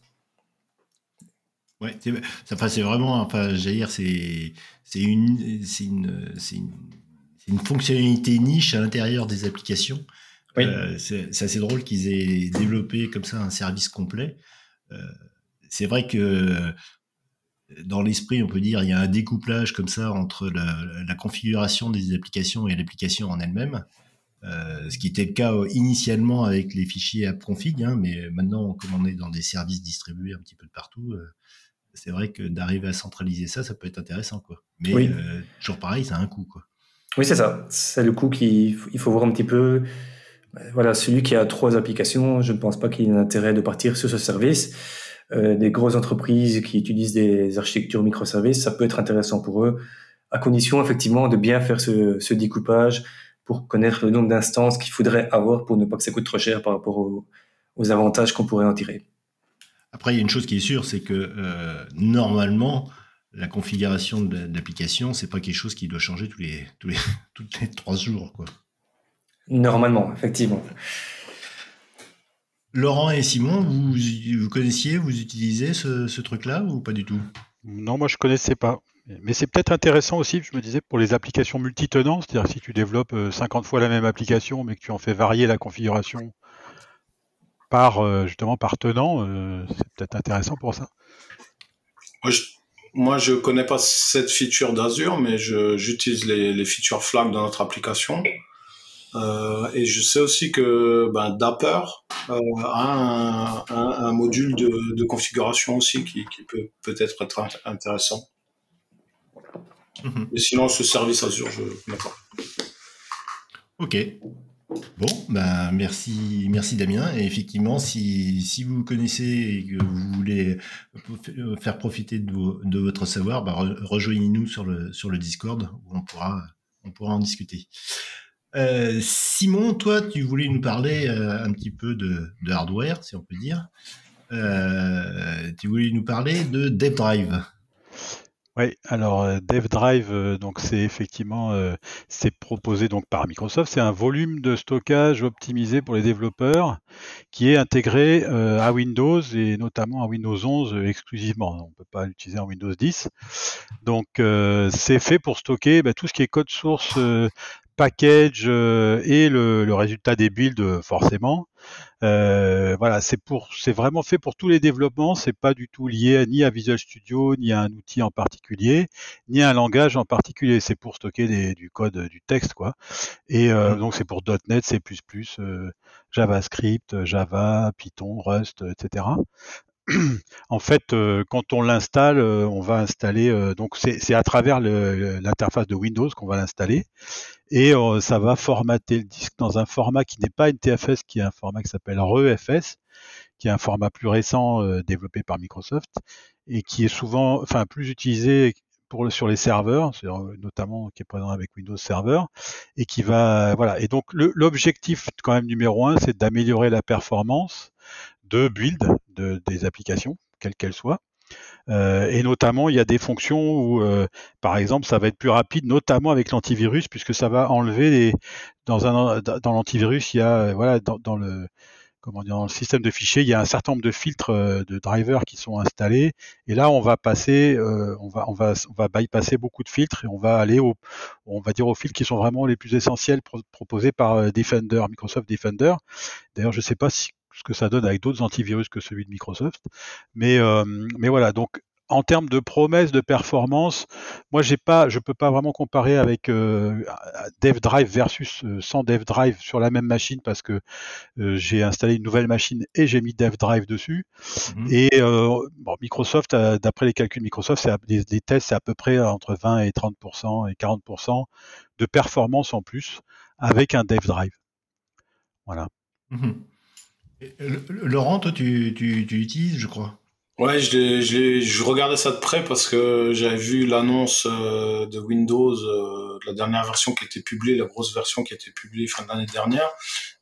Ouais, c'est vraiment, enfin, j'allais dire, c'est une, une, une, une, fonctionnalité niche à l'intérieur des applications. Oui. Euh, c'est assez drôle qu'ils aient développé comme ça un service complet. Euh, c'est vrai que dans l'esprit, on peut dire, il y a un découplage comme ça entre la, la configuration des applications et l'application en elle-même. Euh, ce qui était le cas euh, initialement avec les fichiers AppConfig, hein, mais maintenant, comme on est dans des services distribués un petit peu de partout, euh, c'est vrai que d'arriver à centraliser ça, ça peut être intéressant. Quoi. Mais oui. euh, toujours pareil, ça a un coût. Quoi. Oui, c'est ça. C'est le coût qu'il faut voir un petit peu. Voilà, celui qui a trois applications, je ne pense pas qu'il ait intérêt de partir sur ce service. Euh, des grosses entreprises qui utilisent des architectures microservices, ça peut être intéressant pour eux, à condition effectivement de bien faire ce, ce découpage, pour connaître le nombre d'instances qu'il faudrait avoir pour ne pas que ça coûte trop cher par rapport aux, aux avantages qu'on pourrait en tirer. Après, il y a une chose qui est sûre, c'est que euh, normalement, la configuration de l'application, c'est pas quelque chose qui doit changer tous les, tous les, toutes les trois jours. Quoi. Normalement, effectivement. Laurent et Simon, vous, vous connaissiez, vous utilisez ce, ce truc-là ou pas du tout? Non, moi je connaissais pas. Mais c'est peut-être intéressant aussi, je me disais, pour les applications multitenants, c'est-à-dire si tu développes 50 euh, fois la même application, mais que tu en fais varier la configuration par euh, justement par tenant, euh, c'est peut-être intéressant pour ça. Moi, je, ne connais pas cette feature d'Azure, mais j'utilise les, les, features flag dans notre application. Euh, et je sais aussi que ben, Dapper euh, a un, un, un, module de, de configuration aussi qui, qui peut peut-être être intéressant. Et sinon, ce service Azure, je ne connais pas. Ok. Bon, ben merci, merci Damien. Et effectivement, si, vous connaissez et que vous voulez faire profiter de, votre savoir, ben rejoignez-nous sur le, sur Discord où on pourra, en discuter. Euh, Simon, toi, tu voulais nous parler euh, un petit peu de, hardware, si on peut dire. Euh, tu voulais nous parler de DevDrive. Oui, alors euh, DevDrive, euh, donc c'est effectivement euh, c'est proposé donc par Microsoft. C'est un volume de stockage optimisé pour les développeurs qui est intégré à Windows et notamment à Windows 11 exclusivement. On ne peut pas l'utiliser en Windows 10. Donc c'est fait pour stocker bah, tout ce qui est code source, package et le, le, résultat des builds forcément. Euh, voilà, c'est pour, c'est vraiment fait pour tous les développements. C'est pas du tout lié ni à Visual Studio, ni à un outil en particulier, ni à un langage en particulier. C'est pour stocker des, du code, du texte, quoi. Et euh, donc c'est pour .NET, C++, euh, JavaScript, Java, Python, Rust, etc. en fait, euh, quand on l'installe, euh, on va installer. Euh, donc, c'est à travers l'interface de Windows qu'on va l'installer, et ça va formater le disque dans un format qui n'est pas NTFS, qui est un format qui s'appelle ReFS, qui est un format plus récent développé par Microsoft et qui est souvent, enfin, plus utilisé pour sur les serveurs, notamment qui est présent avec Windows Server, et qui va voilà. Et donc l'objectif quand même numéro un, c'est d'améliorer la performance de build de, des applications, quelles qu'elles soient. Euh, et notamment, il y a des fonctions où, euh, par exemple, ça va être plus rapide, notamment avec l'antivirus, puisque ça va enlever les, dans un dans l'antivirus, il y a voilà dans, dans le comment dire, dans le système de fichiers, il y a un certain nombre de filtres euh, de drivers qui sont installés. Et là, on va passer, euh, on va, on va, on va bypasser beaucoup de filtres et on va aller au, on va dire aux filtres qui sont vraiment les plus essentiels proposés par euh, Defender, Microsoft Defender. D'ailleurs, je ne sais pas si, ce que ça donne avec d'autres antivirus que celui de Microsoft, mais, mais voilà. Donc, en termes de promesses de performance, moi j'ai pas, je peux pas vraiment comparer avec euh, DevDrive versus euh, sans DevDrive sur la même machine parce que euh, j'ai installé une nouvelle machine et j'ai mis DevDrive dessus. Mmh et bon, Microsoft, d'après les calculs Microsoft, c'est les, tests c'est à peu près entre 20 et 30% et 40% de performance en plus avec un DevDrive. Voilà. Mmh Laurent, toi tu, tu, tu utilises, je crois. Ouais, je, je, je, regardais ça de près parce que j'avais vu l'annonce euh, de Windows, euh, la dernière version qui était publiée, la grosse version qui a été publiée fin d'année dernière,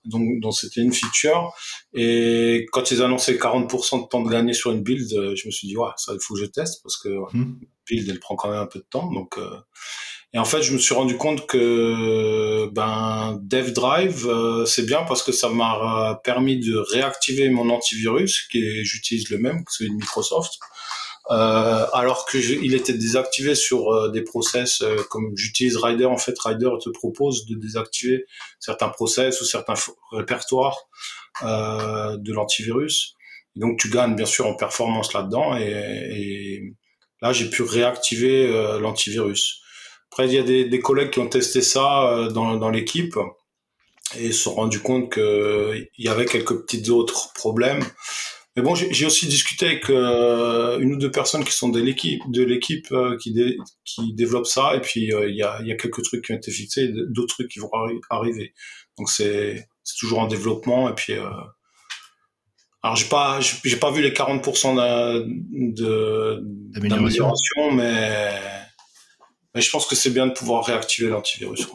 donc c'était une feature. Et quand ils annonçaient 40% de temps de gagner sur une build, euh, je me suis dit, ouais, ça, il faut que je teste parce que mmh. build, elle prend quand même un peu de temps. Donc, euh, et en fait, je me suis rendu compte que ben DevDrive, euh, c'est bien parce que ça m'a permis de réactiver mon antivirus, qui j'utilise le même, que celui de Microsoft, euh, alors que il était désactivé sur euh, des process euh, comme j'utilise Rider. En fait, Rider te propose de désactiver certains process ou certains répertoires de l'antivirus. Donc, tu gagnes bien sûr en performance là-dedans, et, et là, j'ai pu réactiver l'antivirus. Après, il y a des, collègues qui ont testé ça euh, dans, dans l'équipe et se sont rendus compte qu'il y avait quelques petits autres problèmes. Mais bon, j'ai aussi discuté avec euh, une ou deux personnes qui sont de l'équipe, de l'équipe euh, qui, qui développe ça, et puis il y, a, y, a, quelques trucs qui ont été fixés, d'autres trucs qui vont arriver. Donc c'est toujours en développement, et puis alors j'ai pas j'ai pas vu les 40% d'amélioration, mais mais je pense que c'est bien de pouvoir réactiver l'antivirus.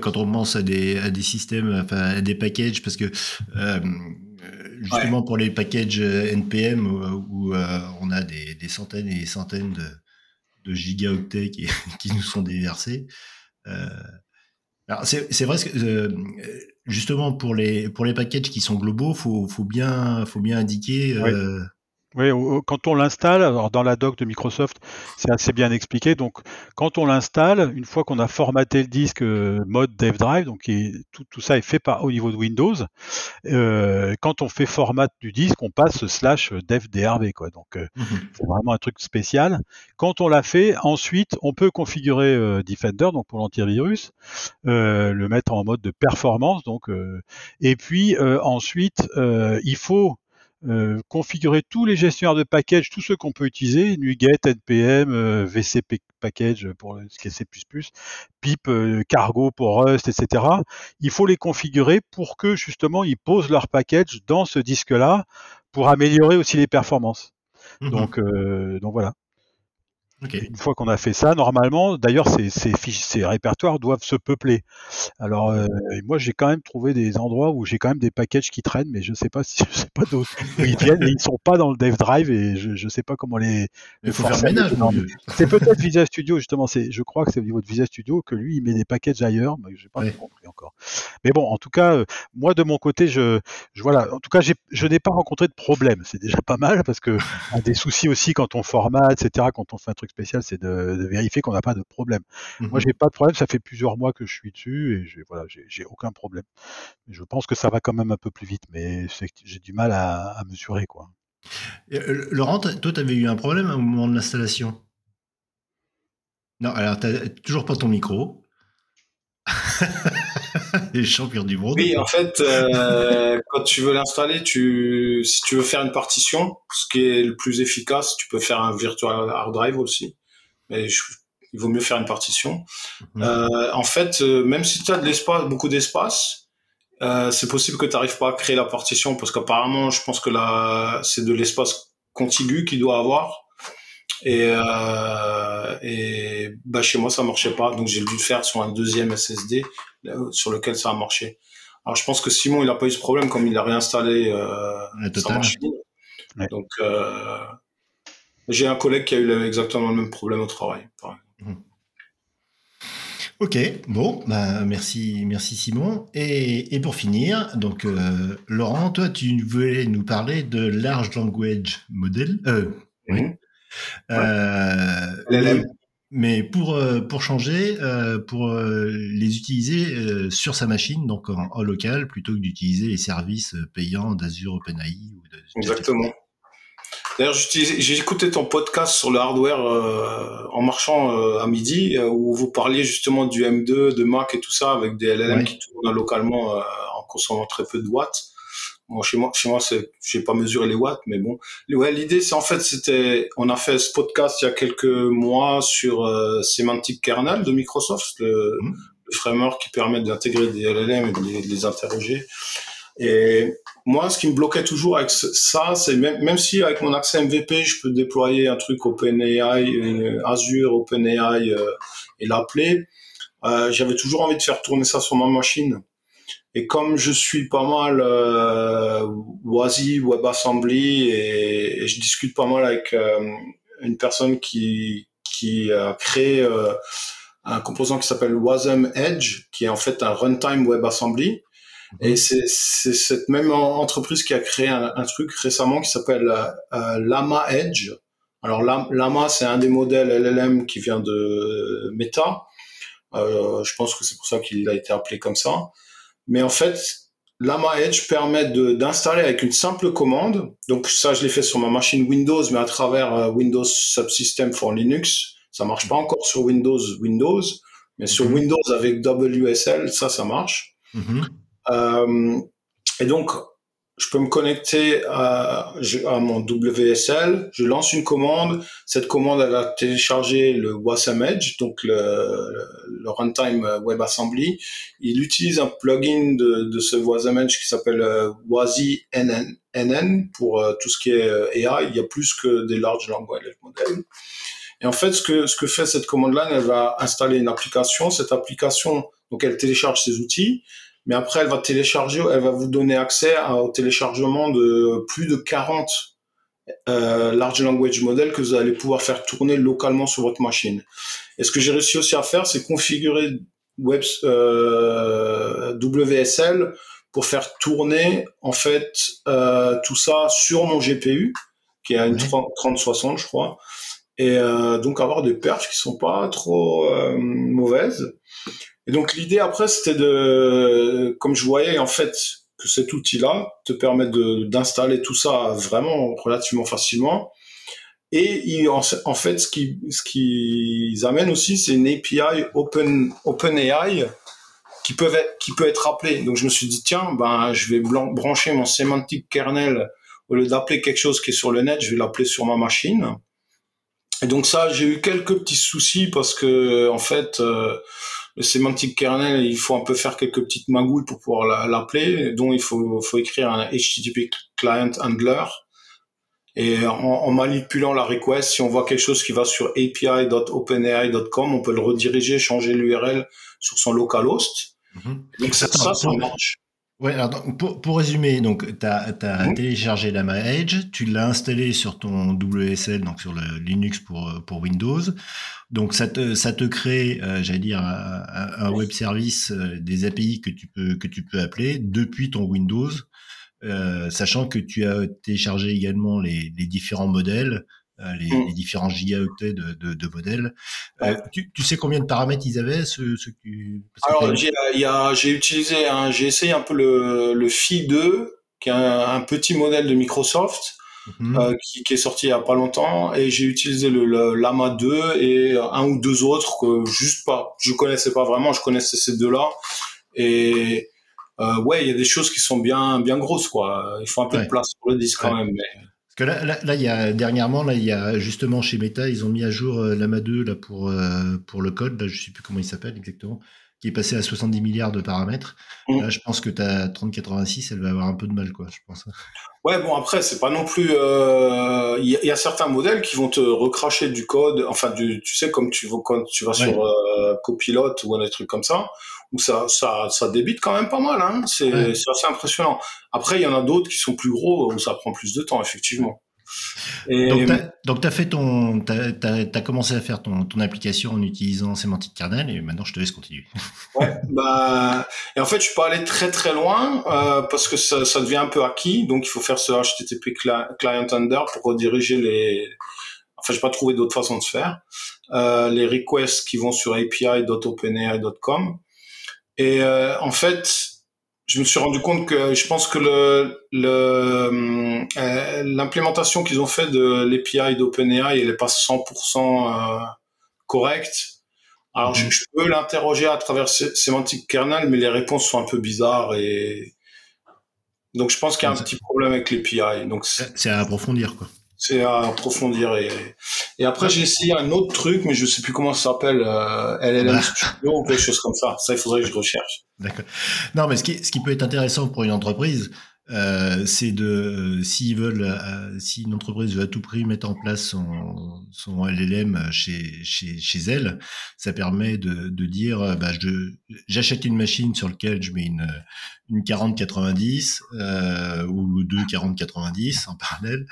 quand on pense à des, à des systèmes, enfin à des packages, parce que euh, justement pour les packages NPM où, euh, on a des, des, centaines et des centaines de, de gigaoctets qui, qui, nous sont déversés. Euh, c'est vrai que justement pour les pour les packages qui sont globaux, faut faut bien faut bien indiquer oui, quand on l'installe, alors dans la doc de Microsoft, c'est assez bien expliqué. Donc, quand on l'installe, une fois qu'on a formaté le disque euh, mode DevDrive, donc tout, tout, ça est fait par, au niveau de Windows, euh, quand on fait format du disque, on passe slash devdrv, quoi. Donc, euh, mmh c'est vraiment un truc spécial. Quand on l'a fait, ensuite, on peut configurer Defender, donc pour l'antivirus, le mettre en mode de performance, donc, et puis ensuite, il faut euh, configurer tous les gestionnaires de package, tous ceux qu'on peut utiliser, NuGet, NPM, euh, VC package pour ce qui est C++, PIP, euh, Cargo pour Rust, etc. Il faut les configurer pour que justement ils posent leur package dans ce disque-là pour améliorer aussi les performances. Mmh donc, donc voilà. Une fois qu'on a fait ça, normalement, d'ailleurs, ces, ces, ces, répertoires doivent se peupler. Alors, euh, moi, j'ai quand même trouvé des endroits où j'ai quand même des packages qui traînent, mais je sais pas si je sais pas d'où ils viennent. et ils sont pas dans le Dev Drive et je, je sais pas comment les. Il faut faire ménage. C'est peut-être Visual Studio justement. C'est, je crois que c'est au niveau de Visual Studio que lui, il met des packages ailleurs, mais j'ai pas compris encore. Mais bon, en tout cas, euh, moi de mon côté, je, je voilà. En tout cas, je n'ai pas rencontré de problème. C'est déjà pas mal parce que a des soucis aussi quand on formate, etc. Quand on fait un truc spécial, c'est de, vérifier qu'on n'a pas de problème. Moi, Moi, mmh j'ai pas de problème. Ça fait plusieurs mois que je suis dessus et j'ai voilà, j'ai aucun problème. Je pense que ça va quand même un peu plus vite, mais j'ai du mal à, mesurer quoi. Euh, Laurent, toi, tu avais eu un problème au moment de l'installation? Non, alors tu toujours pas ton micro. Les champions du monde. Oui, en fait, euh, quand tu veux l'installer, tu, si tu veux faire une partition, ce qui est le plus efficace, tu peux faire un virtual hard drive aussi mais il vaut mieux faire une partition. Mhm. Euh, en fait, euh, même si tu as de l'espace, beaucoup d'espace, euh, c'est possible que tu n'arrives pas à créer la partition parce qu'apparemment, je pense que là, c'est de l'espace contigu qu'il doit avoir. Et, euh, et bah, chez moi, ça marchait pas. Donc, j'ai dû le faire sur un deuxième SSD sur lequel ça a marché. Alors, je pense que Simon, il n'a pas eu ce problème comme il a réinstallé euh, sa machine. Donc, euh, j'ai un collègue qui a eu exactement le même problème au travail. Mmh. Ok, bon, bah, merci, merci Simon. Et, et pour finir, donc euh, Laurent, toi, tu voulais nous parler de Large Language Model. Euh, oui. Euh, mais pour, euh, pour changer, euh, pour les utiliser sur sa machine, donc en, local, plutôt que d'utiliser les services payants d'Azure OpenAI. Ou de, Exactement. D'ailleurs, j'ai écouté ton podcast sur le hardware en marchant à midi, où vous parliez justement du M2, de Mac et tout ça, avec des LLM qui tournent localement en consommant très peu de watts. Bon, chez moi, chez moi, c'est, j'ai pas mesuré les watts, mais bon. Ouais, l'idée, c'est en fait, c'était, on a fait ce podcast il y a quelques mois sur euh, Semantic Kernel de Microsoft, le, mmh. le framework qui permet d'intégrer des LLM et de les, de les, interroger. Et moi, ce qui me bloquait toujours avec ça, c'est même, même si avec mon accès MVP, je peux déployer un truc OpenAI, euh, Azure, OpenAI euh, et l'appeler, euh, j'avais toujours envie de faire tourner ça sur ma machine. Et comme je suis pas mal euh, WASI, WebAssembly, et, et, je discute pas mal avec euh, une personne qui, qui a créé euh, un composant qui s'appelle Wasm Edge, qui est en fait un runtime WebAssembly. Et mhm. c'est cette même entreprise qui a créé un, un truc récemment qui s'appelle euh, Lama Edge. Alors Lama, c'est un des modèles LLM qui vient de Meta. Euh, je pense que c'est pour ça qu'il a été appelé comme ça. Mais en fait, Lama Edge permet d'installer avec une simple commande. Donc ça, je l'ai fait sur ma machine Windows, mais à travers euh, Windows Subsystem for Linux. Ça marche pas encore sur Windows Windows, mais sur mhm. Windows avec WSL, ça, ça marche. Mhm. euh, et donc, je peux me connecter à, mon WSL, je lance une commande, cette commande elle va télécharger le WASM Edge, donc le, runtime WebAssembly. Il utilise un plugin de, ce WASM Edge qui s'appelle euh, WASI NN, pour euh, tout ce qui est euh, AI. Il y a plus que des large language models. Et en fait, ce que, ce que fait cette commande-là, elle va installer une application. Cette application, donc elle télécharge ses outils mais après elle va télécharger, elle va vous donner accès au téléchargement de plus de 40 euh, large language models que vous allez pouvoir faire tourner localement sur votre machine. Et ce que j'ai réussi aussi à faire, c'est configurer Web, euh, WSL pour faire tourner en fait euh, tout ça sur mon GPU qui est à une 3060 je crois. Et euh, donc avoir des perfs qui sont pas trop euh, mauvaises et donc l'idée après, c'était de, comme je voyais en fait que cet outil-là te permet d'installer tout ça vraiment relativement facilement. Et il, en, fait, ce qui ce qu'ils amènent aussi, c'est une API Open OpenAI qui peut être, qui peut être appelée. Donc je me suis dit tiens, ben je vais brancher mon semantic kernel au lieu d'appeler quelque chose qui est sur le net, je vais l'appeler sur ma machine. Et donc ça, j'ai eu quelques petits soucis parce que en fait. Euh, le semantic kernel, il faut un peu faire quelques petites magouilles pour pouvoir l'appeler, dont il faut, faut écrire un HTTP client handler. Et en, manipulant la request, si on voit quelque chose qui va sur api.openai.com, on peut le rediriger, changer l'URL sur son localhost. Mm Donc ça, ça, ça marche. Ouais, alors pour, pour, résumer, donc tu as, as mmh. téléchargé Lama Edge, tu l'as installé sur ton WSL, donc sur le Linux pour, pour Windows. Donc ça te, ça te crée, euh, j'allais dire, un, un, web service, euh, des API que tu peux, que tu peux appeler depuis ton Windows, euh, sachant que tu as téléchargé également les, les différents modèles euh, les, mm. les, différents gigaoctets de, de, de modèles. Euh, tu, tu, sais combien de paramètres ils avaient ce, ce Alors j'ai utilisé, j'ai essayé un peu le, le Phi 2, qui est un, petit modèle de Microsoft. Mm-hmm. Euh, qui, qui, est sorti il y a pas longtemps et j'ai utilisé le, le, Lama 2 et un ou deux autres que juste pas je connaissais pas vraiment je connaissais ces deux là et euh, ouais il y a des choses qui sont bien bien grosses quoi il faut un peu de place pour le disque quand même mais que là, là, il y a dernièrement, là, il y a justement chez Meta, ils ont mis à jour euh, l'AMA 2 là pour euh, pour le code. Là, je sais plus comment il s'appelle exactement. qui est passée à 70 milliards de paramètres. Mm. Là, je pense que ta 3086, elle va avoir un peu de mal, quoi, je pense. Ouais, bon après, c'est pas non plus. euh, Il y, a- il y a certains modèles qui vont te recracher du code, enfin, du, tu sais, comme tu vas quand tu vas sur euh, Copilot ou des trucs comme ça, où ça, ça, ça débite quand même pas mal. Hein. C'est Ouais. c'est assez impressionnant. Après, il y en a d'autres qui sont plus gros où ça prend plus de temps, effectivement. Et Donc, tu as fait ton, t'as, t'as- t'as commencé à faire ton, ton application en utilisant Semantic Kernel et maintenant je te laisse continuer. Ouais, bah, et en fait, je pas allé très très loin euh, parce que ça, ça devient un peu acquis, donc il faut faire ce HTTP cli- client under pour rediriger les. Enfin, j'ai pas trouvé d'autre façon de faire euh, les requests qui vont sur api.openai.com. Et euh, en fait, je me suis rendu compte que je pense que le le euh, l'implémentation qu'ils ont fait de l'API d'OpenAI, elle est pas 100% euh, correcte. Alors, je, je peux l'interroger à travers Semantic Kernel, mais les réponses sont un peu bizarres et donc je pense qu'il y a un petit problème avec l'API. Donc C'est à approfondir, quoi. C'est à approfondir et et après j'ai essayé un autre truc, mais je sais plus comment ça s'appelle, euh, LLM Ah. Studio ou quelque chose comme ça. Ça, il faudrait que je recherche. D'accord. Non, mais ce qui, ce qui peut être intéressant pour une entreprise, euh, c'est de, s'ils veulent, euh, si une entreprise veut à tout prix mettre en place son, son LLM chez, chez, chez elle, ça permet de, de dire, euh, bah, je, j'achète une machine sur laquelle je mets une, une 4090 euh, ou deux 4090 en parallèle.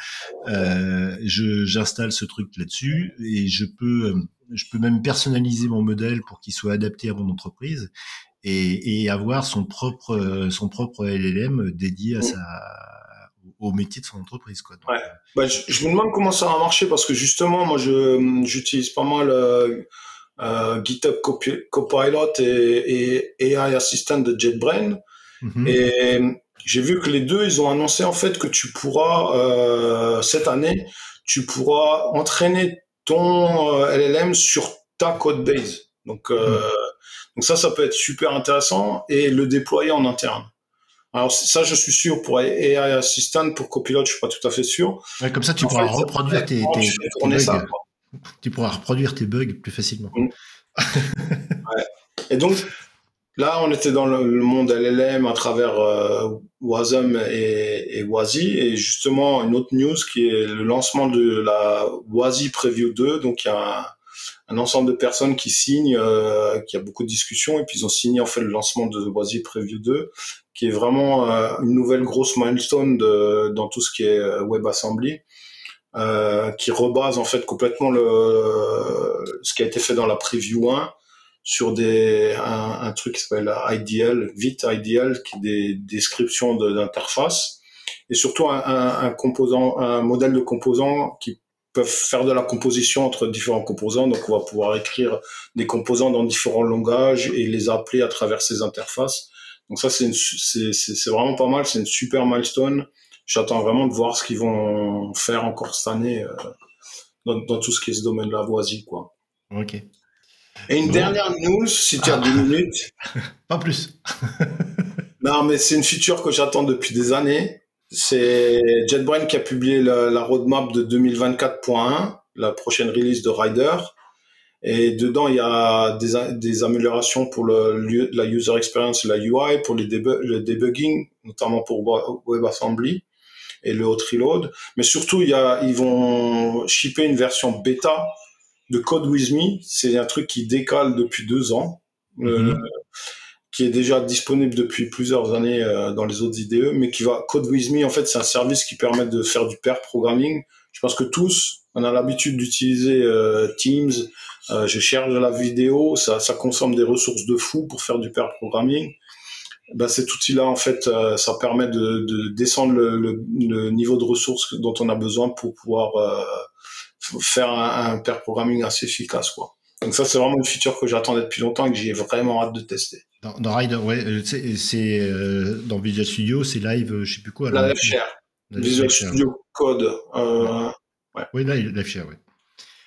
Euh, je, j'installe ce truc là-dessus et je peux, euh, je peux même personnaliser mon modèle pour qu'il soit adapté à mon entreprise et, et avoir son propre euh, son propre LLM dédié à sa au métier de son entreprise quoi. Donc, Ouais. Bah, je, je me demande comment ça va marcher parce que justement, moi, je j'utilise pas mal euh, euh, GitHub Copi- Copilot et, et AI Assistant de JetBrains. mhm. Et j'ai vu que les deux, ils ont annoncé en fait que tu pourras euh, cette année, tu pourras entraîner ton euh, LLM sur ta code base. Donc, euh, donc ça, ça peut être super intéressant et le déployer en interne. Alors ça, je suis sûr pour AI Assistant, pour Copilot, je suis pas tout à fait sûr. Ouais, comme ça, tu En pourras fait, reproduire tes, bugs. ça, tu pourras reproduire tes bugs plus facilement. Et donc, là, on était dans le, le monde LLM à travers euh, Wasm et, et Wazi. Et justement, une autre news qui est le lancement de la Wazi Preview 2. Donc, il y a un, un ensemble de personnes qui signent, euh, qui a beaucoup de discussions. Et puis, ils ont signé en fait le lancement de Wazi Preview 2, qui est vraiment euh, une nouvelle grosse milestone de, dans tout ce qui est euh, WebAssembly. Euh, qui rebase en fait complètement le ce qui a été fait dans la preview 1 sur des un, un truc qui s'appelle IDL, Vite IDL, qui est des descriptions de- d'interface et surtout un, un, un composant, un modèle de composants qui peuvent faire de la composition entre différents composants. Donc, on va pouvoir écrire des composants dans différents langages et les appeler à travers ces interfaces. Donc ça, c'est vraiment pas mal. C'est une super milestone. J'attends vraiment de voir ce qu'ils vont faire encore cette année euh, dans, dans tout ce qui est ce domaine de la voisie, quoi. Ok. Et une Bon. dernière news, si tu as deux minutes. Pas plus. Non, mais c'est une feature que j'attends depuis des années. C'est JetBrains qui a publié la, roadmap de 2024.1, la prochaine release de Rider. Et dedans, il y a des, améliorations pour la user experience, la UI, pour le debugging, notamment pour WebAssembly et le hot reload. Mais surtout, il y a, ils vont shipper une version bêta de Code With Me. C'est un truc qui décale depuis deux ans. Euh, Mhm. Qui est déjà disponible depuis plusieurs années euh, dans les autres IDE, mais qui va Code With Me. En fait, c'est un service qui permet de faire du pair programming. Je pense que tous, on a l'habitude d'utiliser euh, Teams. Euh, je cherche la vidéo, ça, ça consomme des ressources de fou pour faire du pair programming. Ben, cet outil-là, en fait, euh, ça permet de, de descendre le, le, le niveau de ressources dont on a besoin pour pouvoir euh, faire un, un pair programming assez efficace, quoi. Donc ça, c'est vraiment une feature que j'attendais depuis longtemps et que j'ai vraiment hâte de tester. Dans, dans Rider, ouais, euh, c'est, euh, dans Visual Studio, c'est live, euh, je sais plus quoi. La là. Live Share, Visual. Studio Code. Euh, Oui, là, Live Share, ouais.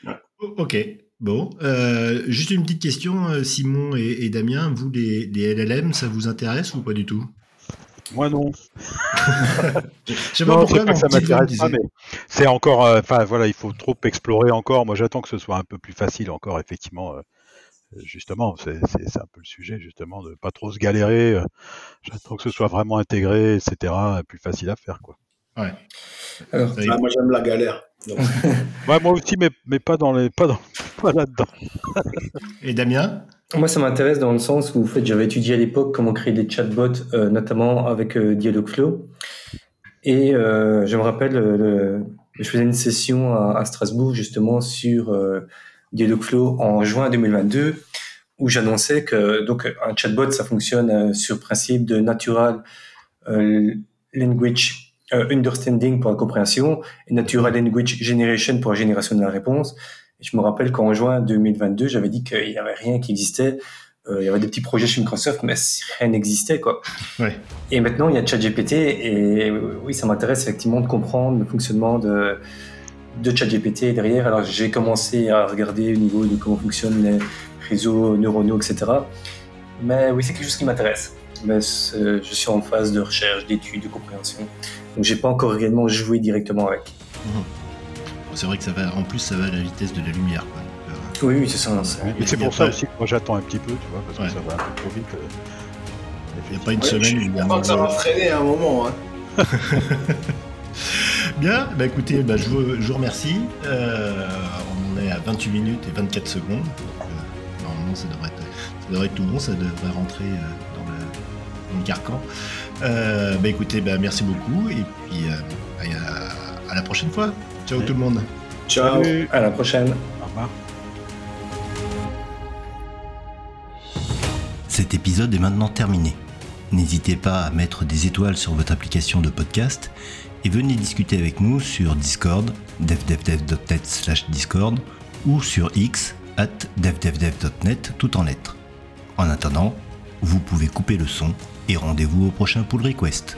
Ouais. O- Ok. Bon, euh, juste une petite question, Simon et, et Damien, vous les, les LLM, ça vous intéresse ou pas du tout? Moi non. Je sais pas Non, pourquoi, c'est pas mon que ça m'intéresse pas, disait- mais c'est encore. euh, Enfin voilà, il faut trop explorer encore. Moi, j'attends que ce soit un peu plus facile encore, effectivement. Euh, justement, c'est un peu le sujet, justement, de pas trop se galérer. J'attends que ce soit vraiment intégré, etc. Plus facile à faire, quoi. Ouais. Alors, ah, moi, j'aime la galère. ouais, moi aussi, mais, mais pas dans les, pas dans, pas là-dedans. Et Damien? Moi, ça m'intéresse dans le sens où, en fait, j'avais étudié à l'époque comment créer des chatbots, euh, notamment avec euh, Dialogflow. Et euh, je me rappelle, le, je faisais une session à, Strasbourg justement sur Dialogflow en juin 2022 où j'annonçais que donc un chatbot ça fonctionne sur le principe de natural language euh, understanding pour la compréhension et Natural Language Generation pour la génération de la réponse. Et je me rappelle qu'en juin 2022, j'avais dit qu'il n'y avait rien qui existait. Euh, il y avait des petits projets chez Microsoft, mais rien n'existait. quoi. Et maintenant, il y a ChatGPT, et oui, ça m'intéresse effectivement de comprendre le fonctionnement de, de ChatGPT derrière. Alors, j'ai commencé à regarder au niveau de comment fonctionnent les réseaux neuronaux, etc. Mais oui, c'est quelque chose qui m'intéresse. Mais je suis en phase de recherche, d'études, de compréhension. Donc j'ai pas encore réellement joué directement avec. Mhm. C'est vrai que ça va, en plus ça va à la vitesse de la lumière. Euh, oui, oui, c'est ça. Mais c'est pour ça aussi que moi j'attends un petit peu, tu vois, parce que ça va un peu trop vite. Euh, il n'y a pas une semaine. Je crois que ça va freiner à un moment. Hein. Bien, bah écoutez, bah, je, vous, je, vous, remercie. Euh, on est à 28 minutes et 24 secondes. Donc, normalement, ça devrait, être, ça devrait être tout bon, ça devrait rentrer dans le, dans le carcan. Euh, bah écoutez, bah, merci beaucoup et puis euh, à, la prochaine fois. Ciao tout le monde. Ciao. À la prochaine. Au revoir. Cet épisode est maintenant terminé. N'hésitez pas à mettre des étoiles sur votre application de podcast et venez discuter avec nous sur Discord, devdevdev.net slash Discord ou sur X at devdevdev.net tout en lettres. En attendant, vous pouvez couper le son et rendez-vous au prochain pull request.